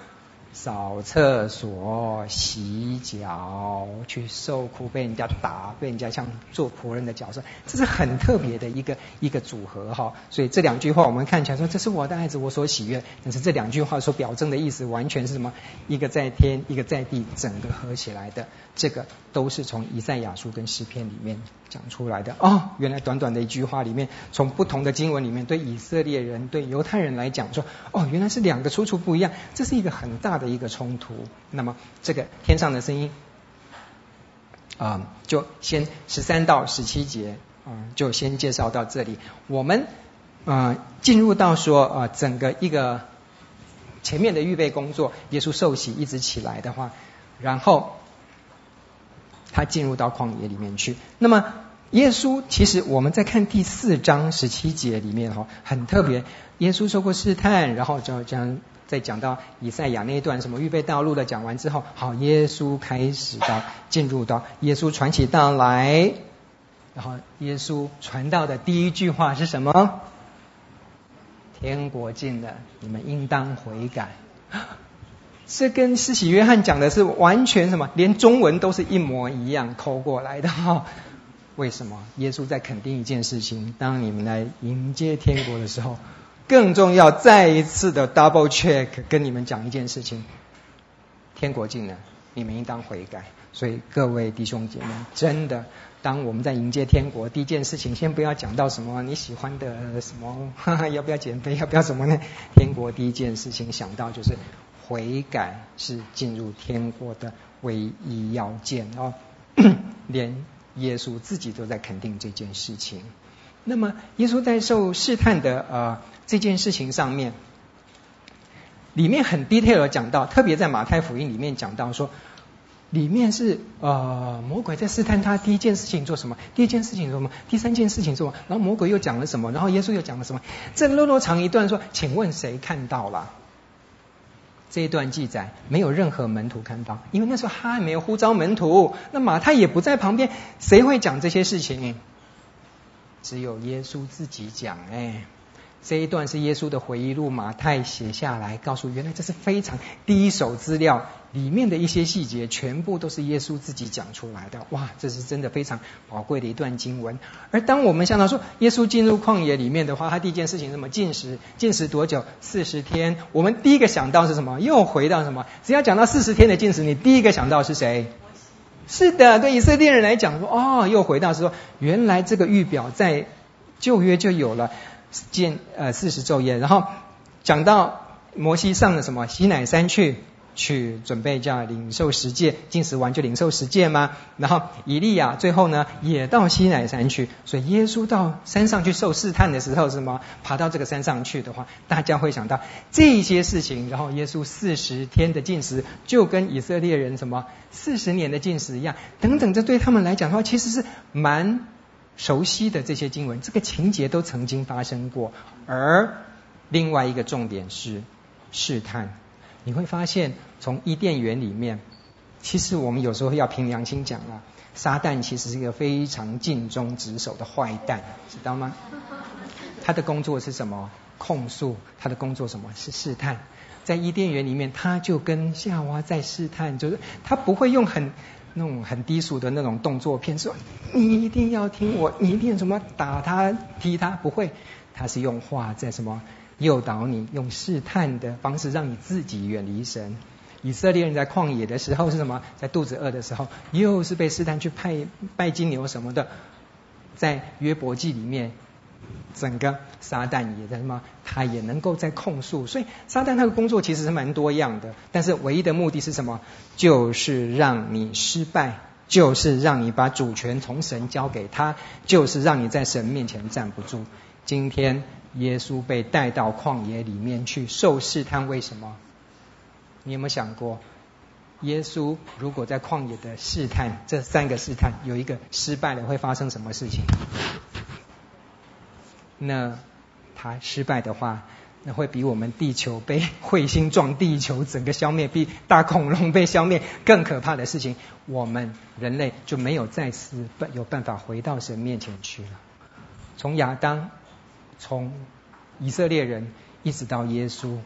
Speaker 2: 扫厕所、洗脚、去受苦、被人家打、被人家像做仆人的角色，这是很特别的一个一个组合哈。所以这两句话我们看起来说，这是我的爱子，我所喜悦。但是这两句话所表征的意思完全是什么？一个在天，一个在地，整个合起来的。这个都是从以赛亚书跟诗篇里面讲出来的哦。原来短短的一句话里面，从不同的经文里面，对以色列人、对犹太人来讲说，哦，原来是两个出处不一样，这是一个很大的一个冲突。那么这个天上的声音啊、就先十三到十七节啊、就先介绍到这里。我们啊、进入到说啊、整个一个前面的预备工作，耶稣受洗一直起来的话，然后。他进入到旷野里面去。那么，耶稣其实我们在看第四章十七节里面哈，很特别。耶稣受过试探，然后就将在讲到以赛亚那一段什么预备道路的讲完之后，好，耶稣开始到进入到耶稣传起道来。然后耶稣传道的第一句话是什么？天国近了，你们应当悔改。这跟施洗约翰讲的是完全什么？连中文都是一模一样抠过来的哈。为什么？耶稣在肯定一件事情：当你们来迎接天国的时候，更重要，再一次的 double check，跟你们讲一件事情：天国近了，你们应当悔改。所以各位弟兄姐妹，真的，当我们在迎接天国，第一件事情，先不要讲到什么你喜欢的什么，哈哈，要不要减肥，要不要什么呢？天国第一件事情想到就是。悔改是进入天国的唯一要件哦，连耶稣自己都在肯定这件事情。那么，耶稣在受试探的呃这件事情上面，里面很 detail 的讲到，特别在马太福音里面讲到说，里面是呃魔鬼在试探他第一件事情做什么，第一件事情做什么，第三件事情做什么，然后魔鬼又讲了什么，然后耶稣又讲了什么，这啰啰长一段说，请问谁看到了？这一段记载没有任何门徒看到，因为那时候他还没有呼召门徒，那马太也不在旁边，谁会讲这些事情？只有耶稣自己讲，哎。这一段是耶稣的回忆录，马太写下来，告诉原来这是非常第一手资料，里面的一些细节全部都是耶稣自己讲出来的。哇，这是真的非常宝贵的一段经文。而当我们想到说耶稣进入旷野里面的话，他第一件事情什么？禁食，禁食多久？四十天。我们第一个想到是什么？又回到什么？只要讲到四十天的禁食，你第一个想到是谁？是的，对以色列人来讲说，哦，又回到说，原来这个预表在旧约就有了。建呃四十昼夜，然后讲到摩西上了什么西乃山去，去准备叫领受十诫，进食完就领受十诫吗？然后以利亚最后呢也到西乃山去，所以耶稣到山上去受试探的时候，什么爬到这个山上去的话，大家会想到这些事情。然后耶稣四十天的进食，就跟以色列人什么四十年的进食一样，等等，这对他们来讲的话，其实是蛮。熟悉的这些经文，这个情节都曾经发生过。而另外一个重点是试探，你会发现从伊甸园里面，其实我们有时候要凭良心讲啊，撒旦其实是一个非常尽忠职守的坏蛋，知道吗？他的工作是什么？控诉。他的工作什么？是试探。在伊甸园里面，他就跟夏娃在试探，就是他不会用很。那种很低俗的那种动作片，说你一定要听我，你一定什么打他踢他，不会，他是用话在什么诱导你，用试探的方式让你自己远离神。以色列人在旷野的时候是什么？在肚子饿的时候，又是被试探去拜拜金牛什么的。在约伯记里面，整个撒旦也在什么？他也能够在控诉。所以撒旦他的工作其实是蛮多样的，但是唯一的目的是什么？就是让你失败，就是让你把主权从神交给他，就是让你在神面前站不住。今天耶稣被带到旷野里面去受试探，为什么？你有没有想过，耶稣如果在旷野的试探，这三个试探有一个失败了，会发生什么事情？那他失败的话，那会比我们地球被彗星撞地球整个消灭，比大恐龙被消灭更可怕的事情。我们人类就没有再次有办法回到神面前去了。从亚当，从以色列人，一直到耶稣。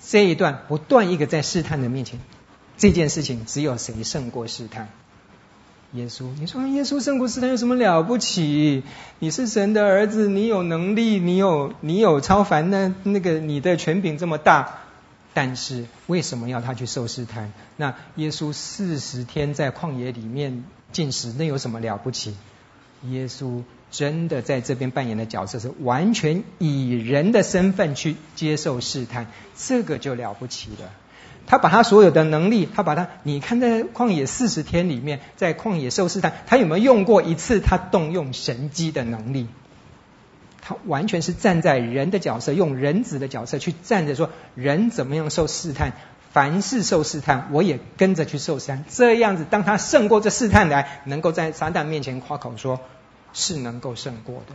Speaker 2: 这一段不断一个在试探的面前，这件事情只有谁胜过试探？耶稣，你说耶稣胜过试探有什么了不起？你是神的儿子，你有能力，你有你有超凡的那个你的权柄这么大，但是为什么要他去受试探？那耶稣四十天在旷野里面禁食，那有什么了不起？耶稣。真的在这边扮演的角色是完全以人的身份去接受试探，这个就了不起了。他把他所有的能力，他把他，你看在旷野四十天里面，在旷野受试探，他有没有用过一次他动用神机的能力？他完全是站在人的角色，用人子的角色去站着说，人怎么样受试探，凡事受试探，我也跟着去受试探。这样子，当他胜过这试探来，能够在撒旦面前夸口说。是能够胜过的，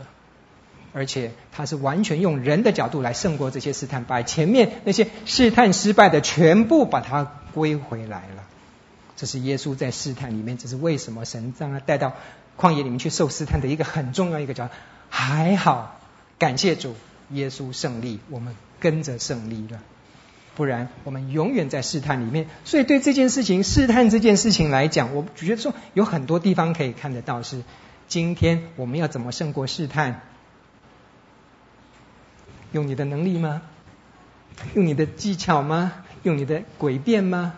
Speaker 2: 而且他是完全用人的角度来胜过这些试探，把前面那些试探失败的全部把它归回来了。这是耶稣在试探里面，这是为什么神将他带到旷野里面去受试探的一个很重要一个角。还好，感谢主，耶稣胜利，我们跟着胜利了。不然我们永远在试探里面。所以对这件事情，试探这件事情来讲，我觉得说有很多地方可以看得到是。今天我们要怎么胜过试探？用你的能力吗？用你的技巧吗？用你的诡辩吗？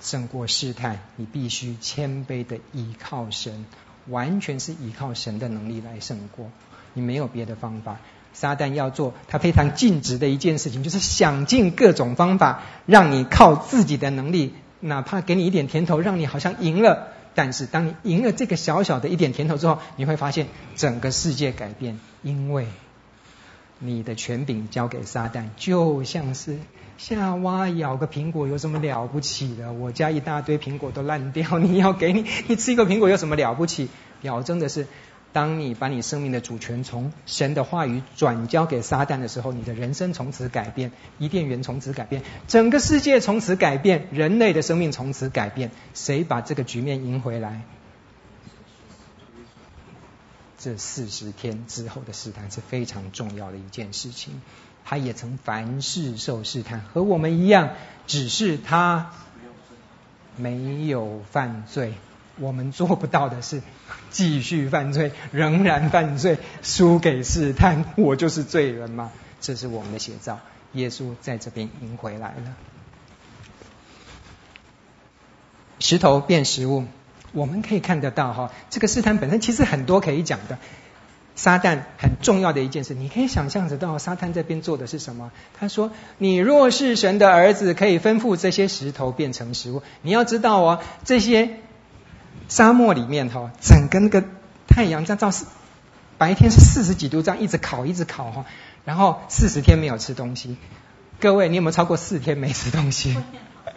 Speaker 2: 胜过试探，你必须谦卑的依靠神，完全是依靠神的能力来胜过。你没有别的方法。撒旦要做他非常尽职的一件事情，就是想尽各种方法，让你靠自己的能力，哪怕给你一点甜头，让你好像赢了。但是，当你赢了这个小小的一点甜头之后，你会发现整个世界改变，因为你的权柄交给撒旦，就像是夏娃咬个苹果有什么了不起的？我家一大堆苹果都烂掉，你要给你，你吃一个苹果有什么了不起？表征的是。当你把你生命的主权从神的话语转交给撒旦的时候，你的人生从此改变，伊甸园从此改变，整个世界从此改变，人类的生命从此改变。谁把这个局面赢回来？这四十天之后的试探是非常重要的一件事情。他也曾凡事受试探，和我们一样，只是他没有犯罪。我们做不到的是继续犯罪，仍然犯罪，输给试探，我就是罪人吗？这是我们的写照。耶稣在这边赢回来了。石头变食物，我们可以看得到哈，这个试探本身其实很多可以讲的。撒旦很重要的一件事，你可以想象得到，撒旦这边做的是什么？他说：“你若是神的儿子，可以吩咐这些石头变成食物。”你要知道哦，这些。沙漠里面哈，整个那个太阳这样照是白天是四十几度，这样一直烤一直烤哈，然后四十天没有吃东西。各位，你有没有超过四天没吃东西？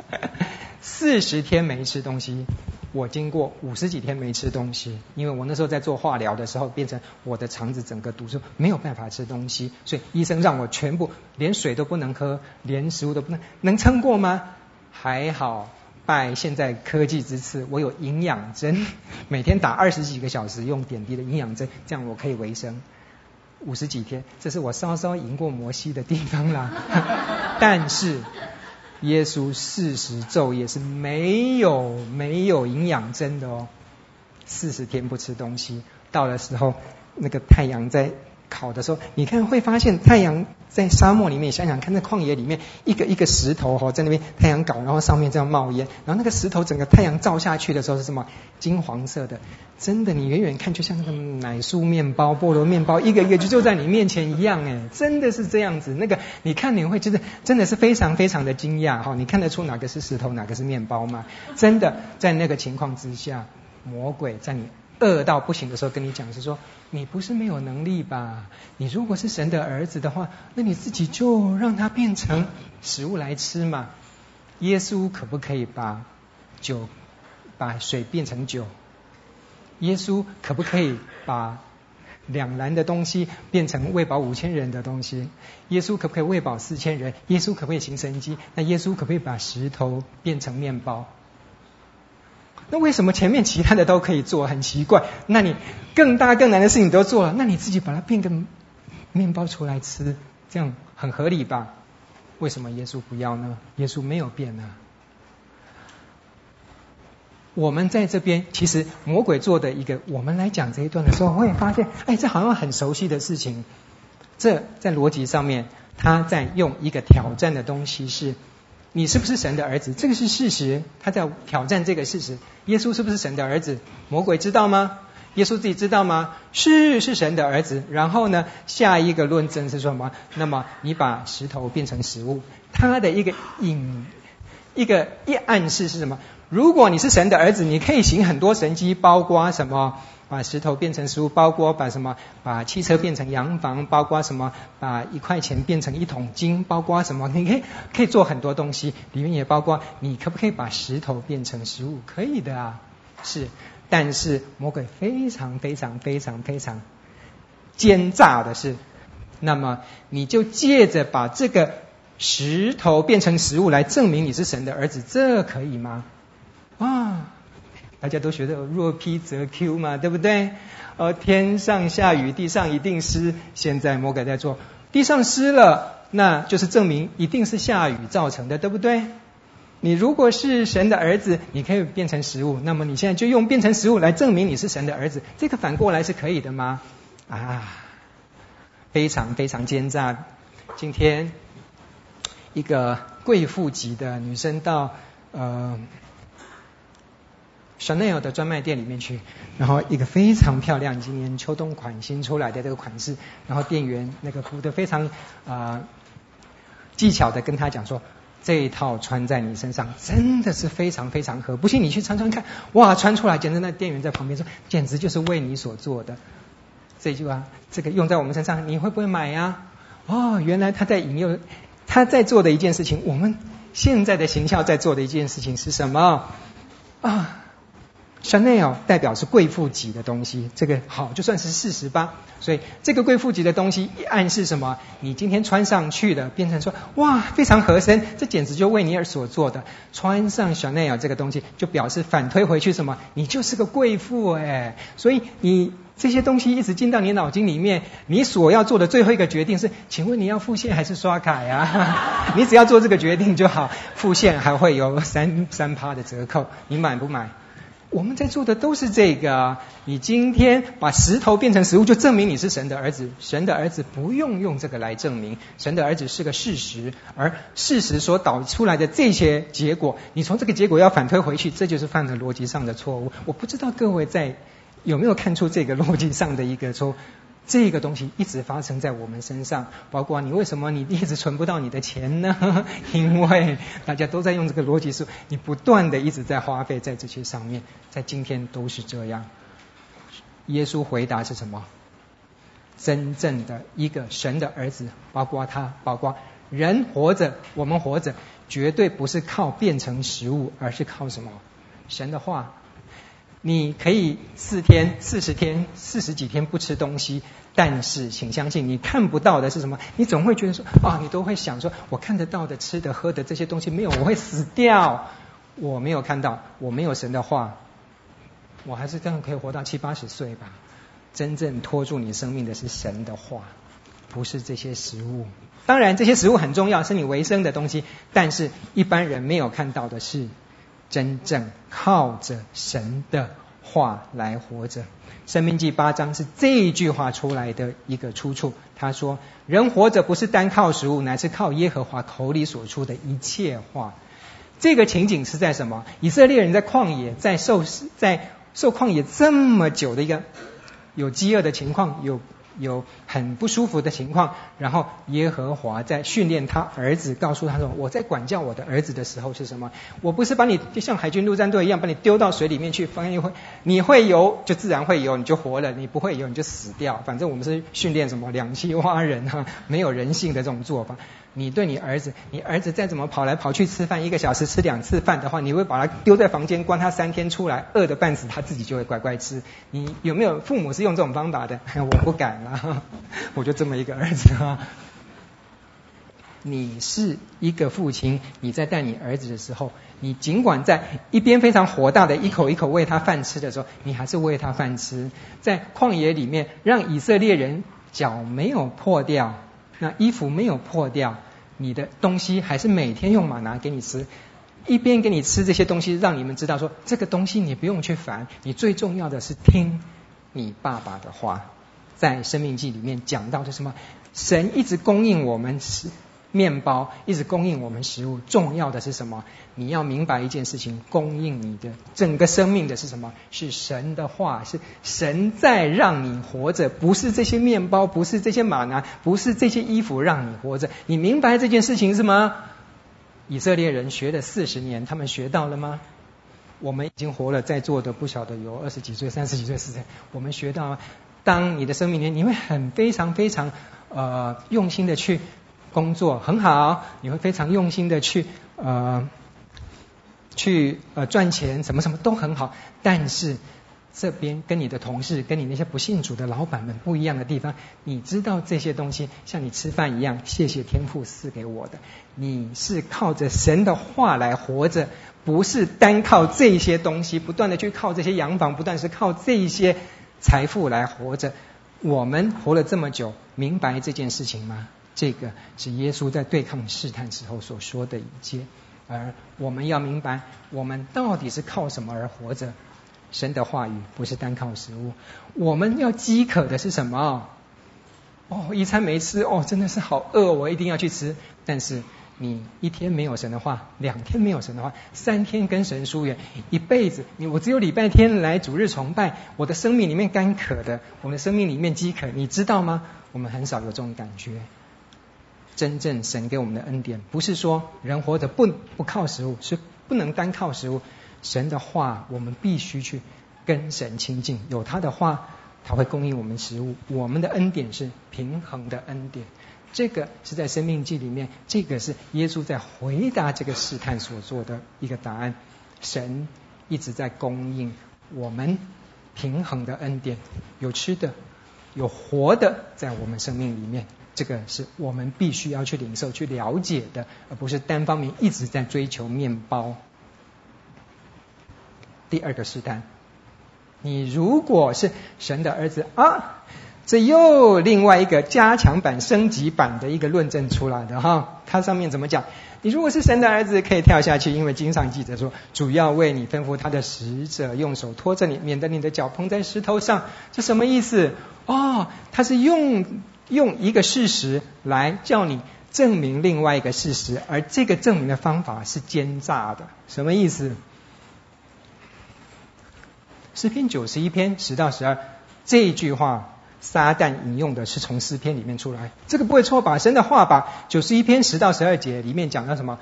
Speaker 2: 四十天没吃东西，我经过五十几天没吃东西，因为我那时候在做化疗的时候，变成我的肠子整个堵住，没有办法吃东西，所以医生让我全部连水都不能喝，连食物都不能，能撑过吗？还好。拜现在科技之赐，我有营养针，每天打二十几个小时，用点滴的营养针，这样我可以维生五十几天。这是我稍稍赢过摩西的地方啦。但是耶稣四十昼夜是没有没有营养针的哦，四十天不吃东西，到了时候那个太阳在。烤的时候，你看会发现太阳在沙漠里面，想想看，那旷野里面一个一个石头哈，在那边太阳搞，然后上面这样冒烟，然后那个石头整个太阳照下去的时候是什么？金黄色的，真的，你远远看就像那个奶酥面包、菠萝面包，一个一个就就在你面前一样，哎，真的是这样子。那个你看你会觉得真的是非常非常的惊讶哈，你看得出哪个是石头，哪个是面包吗？真的，在那个情况之下，魔鬼在你。饿到不行的时候，跟你讲是说，你不是没有能力吧？你如果是神的儿子的话，那你自己就让它变成食物来吃嘛。耶稣可不可以把酒、把水变成酒？耶稣可不可以把两篮的东西变成喂饱五千人的东西？耶稣可不可以喂饱四千人？耶稣可不可以行神迹？那耶稣可不可以把石头变成面包？那为什么前面其他的都可以做？很奇怪。那你更大更难的事情都做了，那你自己把它变个面包出来吃，这样很合理吧？为什么耶稣不要呢？耶稣没有变啊。我们在这边，其实魔鬼做的一个，我们来讲这一段的时候，会发现，哎，这好像很熟悉的事情。这在逻辑上面，他在用一个挑战的东西是。你是不是神的儿子？这个是事实，他在挑战这个事实。耶稣是不是神的儿子？魔鬼知道吗？耶稣自己知道吗？是，是神的儿子。然后呢，下一个论证是什么？那么你把石头变成食物，他的一个引，一个一暗示是什么？如果你是神的儿子，你可以行很多神迹，包括什么？把石头变成食物，包括把什么？把汽车变成洋房，包括什么？把一块钱变成一桶金，包括什么？你可以可以做很多东西，里面也包括你可不可以把石头变成食物？可以的啊，是。但是魔鬼非常非常非常非常奸诈的是，那么你就借着把这个石头变成食物来证明你是神的儿子，这可以吗？啊！大家都学的若 P 则 Q 嘛，对不对？呃，天上下雨，地上一定湿。现在魔鬼在做，地上湿了，那就是证明一定是下雨造成的，对不对？你如果是神的儿子，你可以变成食物，那么你现在就用变成食物来证明你是神的儿子，这个反过来是可以的吗？啊，非常非常奸诈。今天一个贵妇级的女生到呃。Chanel 的专卖店里面去，然后一个非常漂亮，今年秋冬款新出来的这个款式，然后店员那个服务的非常啊、技巧的跟他讲说，这一套穿在你身上真的是非常非常合，不信你去穿穿看，哇，穿出来简直那店员在旁边说，简直就是为你所做的。这句话，这个用在我们身上，你会不会买呀？哦，原来他在引诱，他在做的一件事情，我们现在的形象在做的一件事情是什么啊？Chanel 代表是贵妇级的东西，这个好就算是事实吧。所以这个贵妇级的东西一暗示什么？你今天穿上去的，变成说哇非常合身，这简直就为你而所做的。穿上 Chanel 这个东西，就表示反推回去什么？你就是个贵妇哎。所以你这些东西一直进到你脑筋里面，你所要做的最后一个决定是：请问你要付现还是刷卡呀？你只要做这个决定就好，付现还会有三三趴的折扣，你买不买？我们在做的都是这个。你今天把石头变成食物，就证明你是神的儿子。神的儿子不用用这个来证明，神的儿子是个事实，而事实所导出来的这些结果，你从这个结果要反推回去，这就是犯了逻辑上的错误。我不知道各位在有没有看出这个逻辑上的一个错误。这个东西一直发生在我们身上，包括你为什么你一直存不到你的钱呢？因为大家都在用这个逻辑说，你不断的一直在花费在这些上面，在今天都是这样。耶稣回答是什么？真正的一个神的儿子，包括他，包括人活着，我们活着，绝对不是靠变成食物，而是靠什么？神的话。你可以四天、四十天、四十几天不吃东西，但是请相信，你看不到的是什么？你总会觉得说啊，你都会想说，我看得到的、吃的、喝的这些东西没有，我会死掉。我没有看到，我没有神的话，我还是这样可以活到七八十岁吧。真正拖住你生命的是神的话，不是这些食物。当然，这些食物很重要，是你维生的东西。但是，一般人没有看到的是，真正靠着神的话来活着。生命记八章是这一句话出来的一个出处。他说：“人活着不是单靠食物，乃是靠耶和华口里所出的一切话。”这个情景是在什么？以色列人在旷野，在受在受旷野这么久的一个有饥饿的情况，有。有很不舒服的情况，然后耶和华在训练他儿子，告诉他说：“我在管教我的儿子的时候是什么？我不是把你就像海军陆战队一样，把你丢到水里面去，翻一会你会游就自然会游，你就活了；你不会游你就死掉。反正我们是训练什么两栖蛙人哈，没有人性的这种做法。”你对你儿子，你儿子再怎么跑来跑去吃饭，一个小时吃两次饭的话，你会把他丢在房间关他三天，出来饿得半死，他自己就会乖乖吃。你有没有父母是用这种方法的？我不敢啦，我就这么一个儿子啊。你是一个父亲，你在带你儿子的时候，你尽管在一边非常火大的一口一口喂他饭吃的时候，你还是喂他饭吃。在旷野里面，让以色列人脚没有破掉。那衣服没有破掉，你的东西还是每天用马拿给你吃，一边给你吃这些东西，让你们知道说这个东西你不用去烦，你最重要的是听你爸爸的话。在生命记里面讲到的什么？神一直供应我们吃。面包一直供应我们食物，重要的是什么？你要明白一件事情：供应你的整个生命的是什么？是神的话，是神在让你活着，不是这些面包，不是这些吗哪，不是这些衣服让你活着。你明白这件事情是吗？以色列人学了四十年，他们学到了吗？我们已经活了，在座的不晓得有二十几岁、三十几岁、四十，我们学到，当你的生命里，你会很非常非常呃用心的去。工作很好，你会非常用心的去呃去呃赚钱，什么什么都很好。但是这边跟你的同事，跟你那些不信主的老板们不一样的地方，你知道这些东西像你吃饭一样，谢谢天父赐给我的。你是靠着神的话来活着，不是单靠这些东西，不断的去靠这些洋房，不断是靠这些财富来活着。我们活了这么久，明白这件事情吗？这个是耶稣在对抗试探时候所说的一切，而我们要明白，我们到底是靠什么而活着？神的话语不是单靠食物。我们要饥渴的是什么？哦，一餐没吃，哦，真的是好饿，我一定要去吃。但是你一天没有神的话，两天没有神的话，三天跟神疏远，一辈子你我只有礼拜天来主日崇拜，我的生命里面干渴的，我们的生命里面饥渴，你知道吗？我们很少有这种感觉。真正神给我们的恩典，不是说人活着不不靠食物，是不能单靠食物。神的话，我们必须去跟神亲近，有他的话，他会供应我们食物。我们的恩典是平衡的恩典，这个是在生命记里面，这个是耶稣在回答这个试探所做的一个答案。神一直在供应我们平衡的恩典，有吃的，有活的，在我们生命里面。这个是我们必须要去领受、去了解的，而不是单方面一直在追求面包。第二个试探，你如果是神的儿子啊，这又另外一个加强版、升级版的一个论证出来的哈。它上面怎么讲？你如果是神的儿子，可以跳下去，因为经上记者说，主要为你吩咐他的使者用手托着你，免得你的脚碰在石头上。这什么意思？哦，他是用。用一个事实来叫你证明另外一个事实，而这个证明的方法是奸诈的。什么意思？诗篇九十一篇十到十二这一句话，撒旦引用的是从诗篇里面出来，这个不会错吧？神的话吧，九十一篇十到十二节里面讲到什么？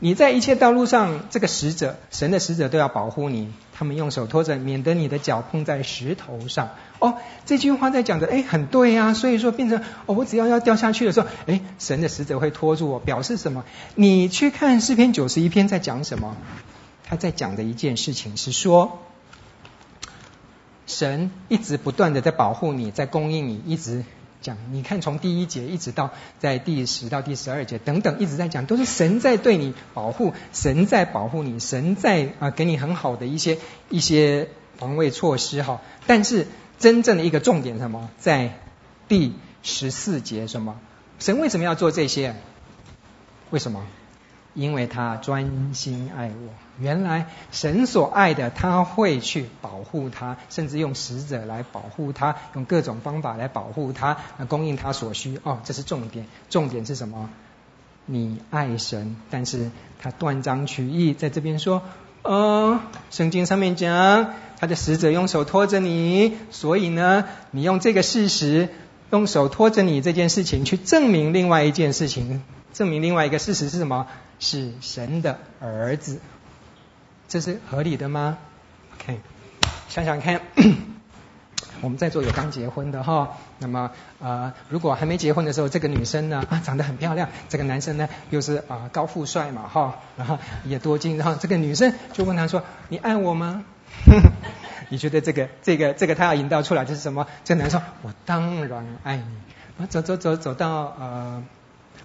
Speaker 2: 你在一切道路上，这个使者，神的使者都要保护你，他们用手托着，免得你的脚碰在石头上。哦，这句话在讲的，哎，很对呀、啊。所以说，变成哦，我只要要掉下去的时候，哎，神的使者会托住我，表示什么？你去看诗篇九十一篇在讲什么？他在讲的一件事情是说，神一直不断的在保护你，在供应你，一直。讲，你看从第一节一直到在第十到第十二节等等，一直在讲，都是神在对你保护，神在保护你，神在啊给你很好的一些一些防卫措施哈。但是真正的一个重点什么？在第十四节什么？神为什么要做这些？为什么？因为他专心爱我。原来神所爱的，他会去保护他，甚至用使者来保护他，用各种方法来保护他，供应他所需。哦，这是重点。重点是什么？你爱神，但是他断章取义，在这边说，哦，圣经上面讲，他的使者用手托着你，所以呢，你用这个事实，用手托着你这件事情，去证明另外一件事情。证明另外一个事实是什么？是神的儿子，这是合理的吗？OK，想想看，我们在座有刚结婚的哈，那么呃，如果还没结婚的时候，这个女生呢啊长得很漂亮，这个男生呢又是啊、高富帅嘛哈，然后也多金，然后这个女生就问他说：“你爱我吗？” 你觉得这个这个这个他要引导出来的是什么？这个男生说：“我当然爱你。”啊，走走走走到呃。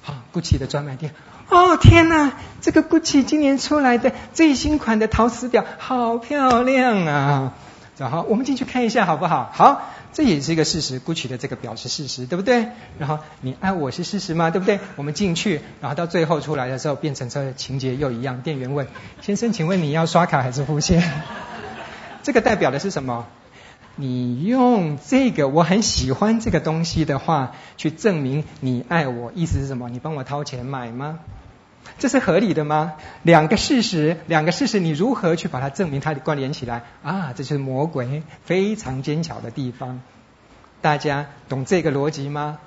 Speaker 2: 好，GUCCI 的专卖店。哦天哪，这个 GUCCI 今年出来的最新款的陶瓷表，好漂亮啊！然后我们进去看一下好不好？好，这也是一个事实，GUCCI 的这个表是事实，对不对？然后你爱我是事实吗？对不对？我们进去，然后到最后出来的时候，变成这个情节又一样。店员问先生，请问你要刷卡还是付现？这个代表的是什么？你用这个我很喜欢这个东西的话，去证明你爱我，意思是什么？你帮我掏钱买吗？这是合理的吗？两个事实，两个事实，你如何去把它证明它关联起来？啊，这是魔鬼非常奸巧的地方。大家懂这个逻辑吗？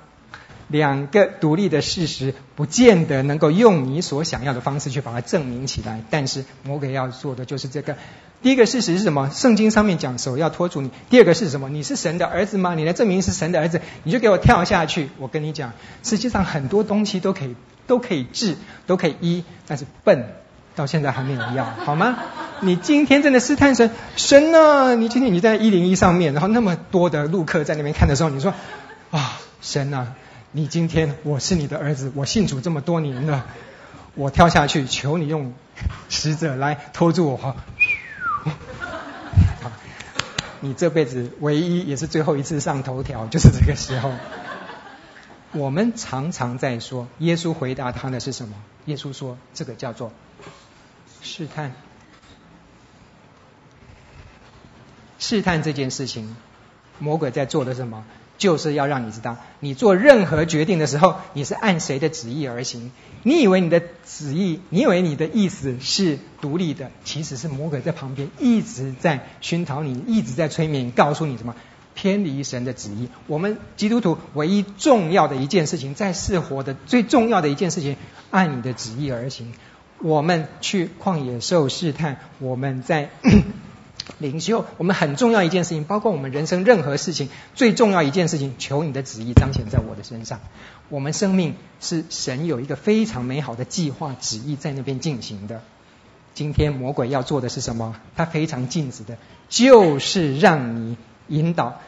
Speaker 2: 两个独立的事实，不见得能够用你所想要的方式去把它证明起来。但是魔鬼要做的就是这个。第一个事实是什么？圣经上面讲手要托住你。第二个是什么？你是神的儿子吗？你来证明是神的儿子，你就给我跳下去。我跟你讲，实际上很多东西都可以都可以治，都可以医，但是笨到现在还没有药，好吗？你今天真的试探神，神呢？你今天你在一零一上面，然后那么多的路客在那边看的时候，你说啊，神呐，你今天我是你的儿子，我信主这么多年了，我跳下去，求你用使者来拖住我。你这辈子唯一也是最后一次上头条，就是这个时候。我们常常在说，耶稣回答他的是什么？耶稣说，这个叫做试探。试探这件事情，魔鬼在做的什么？就是要让你知道，你做任何决定的时候，你是按谁的旨意而行。你以为你的旨意，你以为你的意思是独立的，其实是魔鬼在旁边一直在熏陶你，一直在催眠，告诉你什么偏离神的旨意。我们基督徒唯一重要的一件事情，在世活的最重要的一件事情，按你的旨意而行。我们去旷野受试探，我们在。领袖，我们很重要一件事情，包括我们人生任何事情，最重要一件事情，求你的旨意彰显在我的身上。我们生命是神有一个非常美好的计划旨意在那边进行的。今天魔鬼要做的是什么？他非常禁止的，就是让你引导。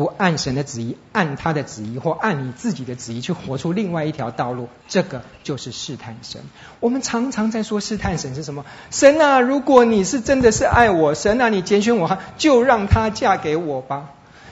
Speaker 2: 不按神的旨意，按他的旨意，或按你自己的旨意去活出另外一条道路，这个就是试探神。我们常常在说试探神是什么？神啊，如果你是真的是爱我，神啊，你拣选我，就让她嫁给我吧。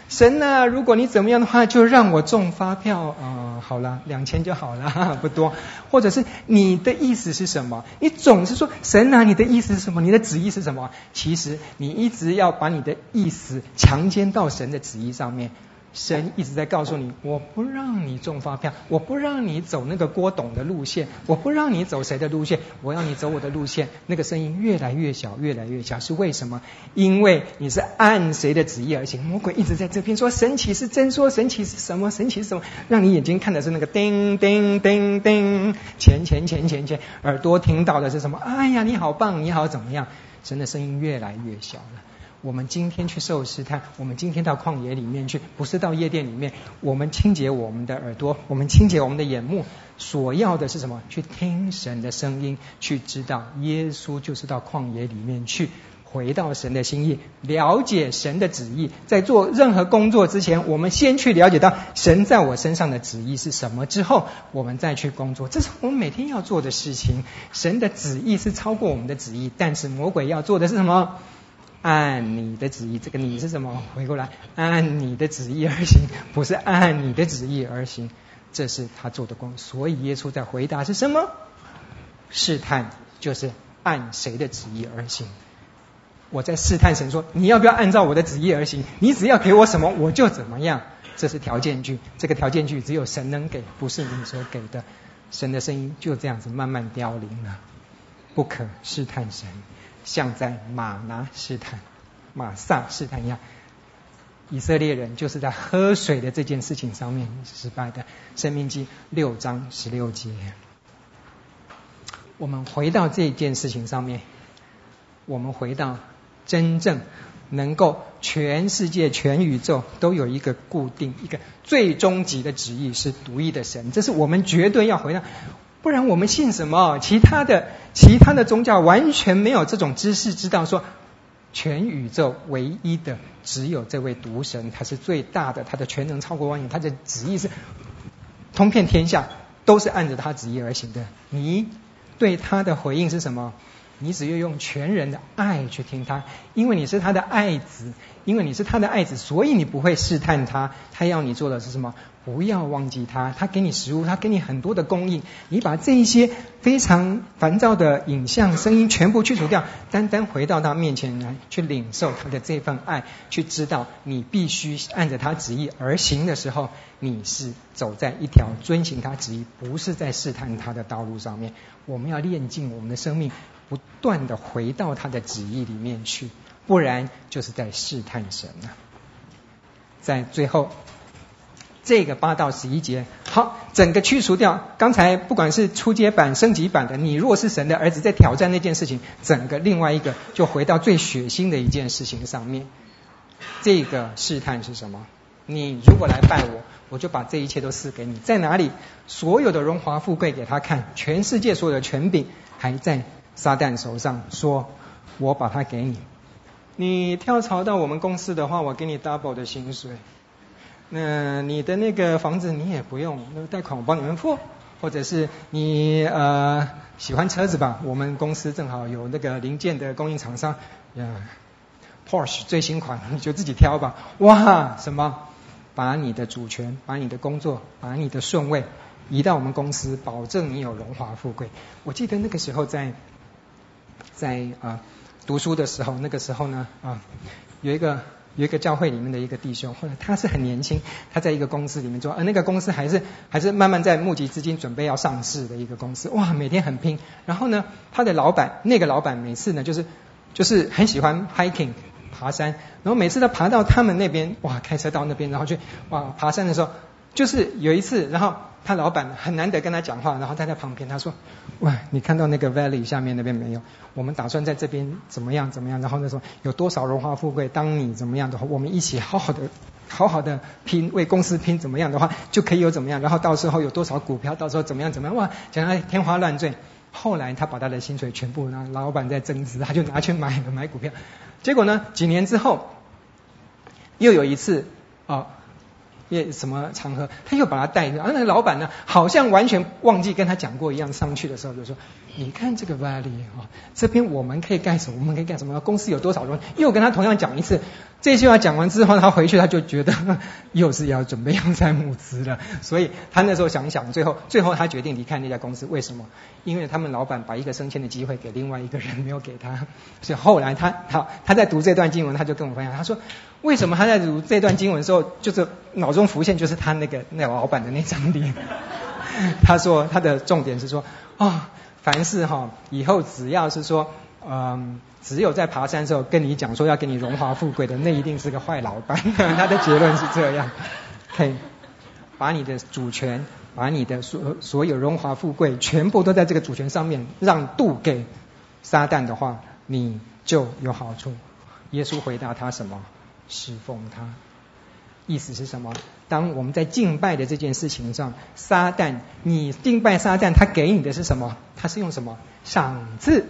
Speaker 2: 神啊，如果你怎么样的话，就让我中发票啊、好了，两千就好了，不多。或者是你的意思是什么？你总是说神啊，你的意思是什么？你的旨意是什么？其实你一直要把你的意思强奸到神的旨意上面。神一直在告诉你，我不让你中发票，我不让你走那个郭董的路线，我不让你走谁的路线，我要你走我的路线。那个声音越来越小，越来越小，是为什么？因为你是按谁的旨意而行。魔鬼一直在这边说神奇是真，说神奇是什么？神奇是什么？让你眼睛看的是那个叮叮叮叮，钱钱钱钱钱，耳朵听到的是什么？哎呀，你好棒，你好怎么样？神的声音越来越小了。我们今天去受试探，我们今天到旷野里面去，不是到夜店里面。我们清洁我们的耳朵，我们清洁我们的眼目，所要的是什么？去听神的声音，去知道耶稣就是到旷野里面去，回到神的心意，了解神的旨意。在做任何工作之前，我们先去了解到神在我身上的旨意是什么，之后我们再去工作。这是我们每天要做的事情。神的旨意是超过我们的旨意，但是魔鬼要做的是什么？按你的旨意。这个你是什么？回过来，按你的旨意而行，不是按你的旨意而行。这是他做的工。所以耶稣在回答是什么？试探就是按谁的旨意而行。我在试探神说，你要不要按照我的旨意而行？你只要给我什么，我就怎么样。这是条件句，这个条件句只有神能给，不是你所给的。神的声音就这样子慢慢凋零了。不可试探神，像在马拿试探、玛撒试探一样。以色列人就是在喝水的这件事情上面失败的。申命记六章十六节。我们回到这件事情上面，我们回到真正。能够全世界、全宇宙都有一个固定、一个最终极的旨意，是独一的神。这是我们绝对要回到，不然我们信什么？其他的、其他的宗教完全没有这种知识，知道说全宇宙唯一的只有这位独神，他是最大的，他的全能超过万有，他的旨意是通遍天下，都是按着他旨意而行的。你对他的回应是什么？你只要用全人的爱去听他，因为你是他的爱子，因为你是他的爱子，所以你不会试探他。他要你做的是什么？不要忘记他，他给你食物，他给你很多的供应。你把这一些非常烦躁的影像、声音全部去除掉，单单回到他面前来，去领受他的这份爱，去知道你必须按着他旨意而行的时候，你是走在一条遵行他旨意，不是在试探他的道路上面。我们要练尽我们的生命。不断的回到他的旨意里面去，不然就是在试探神了。在最后这个八到十一节，好，整个去除掉刚才不管是初阶版、升级版的，你若是神的儿子，在挑战那件事情，整个另外一个就回到最血腥的一件事情上面。这个试探是什么？你如果来拜我，我就把这一切都赐给你。在哪里？所有的荣华富贵给他看，全世界所有的权柄还在。撒旦手上说：“我把它给你，你跳槽到我们公司的话，我给你 double 的薪水。那你的那个房子你也不用，那个贷款我帮你们付，或者是你呃喜欢车子吧？我们公司正好有那个零件的供应厂商，呀，Porsche 最新款，你就自己挑吧。哇，什么？把你的主权，把你的工作，把你的顺位移到我们公司，保证你有荣华富贵。我记得那个时候在。”在啊读书的时候，那个时候呢啊有一个有一个教会里面的一个弟兄，或者他是很年轻，他在一个公司里面做，而那个公司还是还是慢慢在募集资金，准备要上市的一个公司，哇，每天很拼。然后呢，他的老板那个老板每次呢就是就是很喜欢 hiking 爬山，然后每次他爬到他们那边，哇，开车到那边，然后去哇爬山的时候，就是有一次，然后。他老板很难得跟他讲话，然后他在旁边，他说：“哇，你看到那个 valley 下面那边没有？我们打算在这边怎么样怎么样？然后那时候有多少荣华富贵？当你怎么样的话，我们一起好好的好好的拼，为公司拼怎么样的话，就可以有怎么样？然后到时候有多少股票？到时候怎么样怎么样？哇，讲得天花乱坠。后来他把他的薪水全部呢，老板在增资，他就拿去买买股票。结果呢，几年之后又有一次啊。”也什么场合，他又把他带着，而那个老板呢，好像完全忘记跟他讲过一样。上去的时候就说：“你看这个 valley 啊，这边我们可以干什么？我们可以干什么？公司有多少人？”又跟他同样讲一次。这句话讲完之后，他回去他就觉得 又是要准备要再募资了。所以他那时候想一想，最后最后他决定离开那家公司。为什么？因为他们老板把一个升迁的机会给另外一个人，没有给他。所以后来他好他在读这段经文，他就跟我分享，他说。为什么他在读这段经文的时候，就是脑中浮现就是他那个那个老板的那张脸？他说他的重点是说啊、哦，凡事哈，以后只要是说，嗯，只有在爬山的时候跟你讲说要给你荣华富贵的，那一定是个坏老板。他的结论是这样，可以把你的主权，把你的所所有荣华富贵全部都在这个主权上面让渡给撒旦的话，你就有好处。耶稣回答他什么？侍奉他，意思是什么？当我们在敬拜的这件事情上，撒旦，你敬拜撒旦，他给你的是什么？他是用什么？赏赐，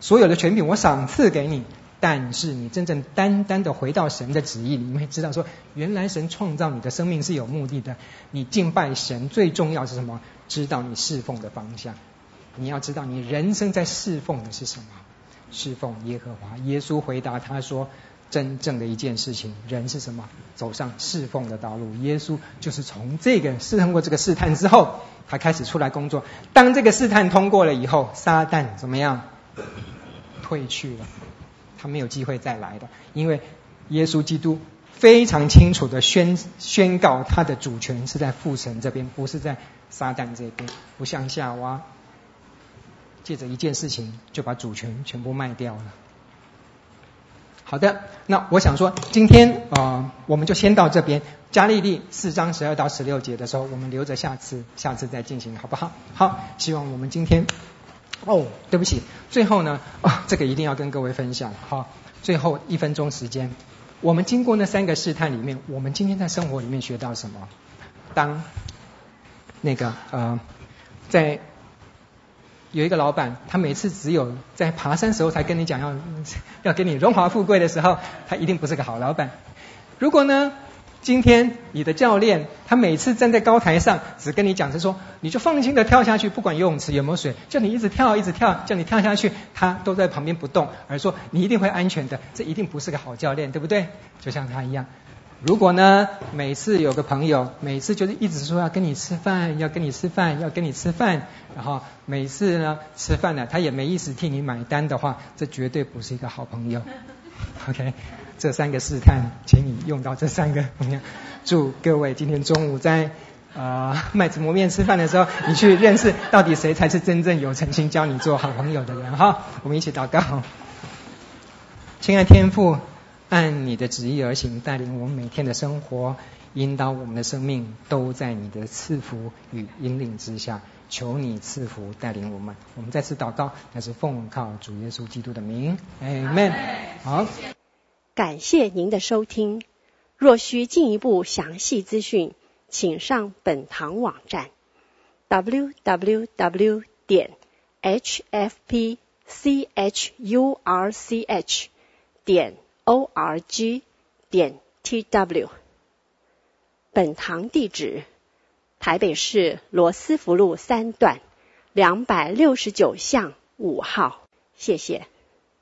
Speaker 2: 所有的权柄我赏赐给你。但是你真正单单的回到神的旨意，你会知道说，原来神创造你的生命是有目的的。你敬拜神最重要是什么？知道你侍奉的方向。你要知道你人生在侍奉的是什么。侍奉耶和华。耶稣回答他说：“真正的一件事情，人是什么？走上侍奉的道路。耶稣就是从这个试探过这个试探之后，他开始出来工作。当这个试探通过了以后，撒旦怎么样？退去了，他没有机会再来的，因为耶稣基督。”非常清楚的宣宣告，他的主权是在父神这边，不是在撒旦这边。不像夏娃，借着一件事情就把主权全部卖掉了。好的，那我想说，今天啊、我们就先到这边。加利利四章十二到十六节的时候，我们留着下次下次再进行，好不好？好，希望我们今天哦，对不起，最后呢、哦，这个一定要跟各位分享。好，最后一分钟时间。我们经过那三个试探里面，我们今天在生活里面学到什么？当那个呃，在有一个老板，他每次只有在爬山时候才跟你讲要要给你荣华富贵的时候，他一定不是个好老板。如果呢？今天你的教练，他每次站在高台上，只跟你讲是说，你就放心的跳下去，不管游泳池有没有水，叫你一直跳，一直跳，叫你跳下去，他都在旁边不动，而说你一定会安全的，这一定不是个好教练，对不对？就像他一样。如果呢，每次有个朋友，每次就是一直说要跟你吃饭，要跟你吃饭，要跟你吃饭，然后每次呢吃饭呢，他也没意思替你买单的话，这绝对不是一个好朋友。OK。这三个试探，请你用到这三个。祝各位今天中午在啊、麦子磨面吃饭的时候，你去认识到底谁才是真正有诚心教你做好朋友的人哈。我们一起祷告。亲爱天父，按你的旨意而行，带领我们每天的生活，引导我们的生命，都在你的赐福与引领之下。求你赐福带领我们。我们再次祷告，那是奉靠主耶稣基督的名。Amen。好。
Speaker 1: 感谢您的收听。若需进一步详细资讯，请上本堂网站：www 点 hfpchurch 点 org 点 tw。本堂地址：台北市罗斯福路三段两百六十九巷五号。谢谢。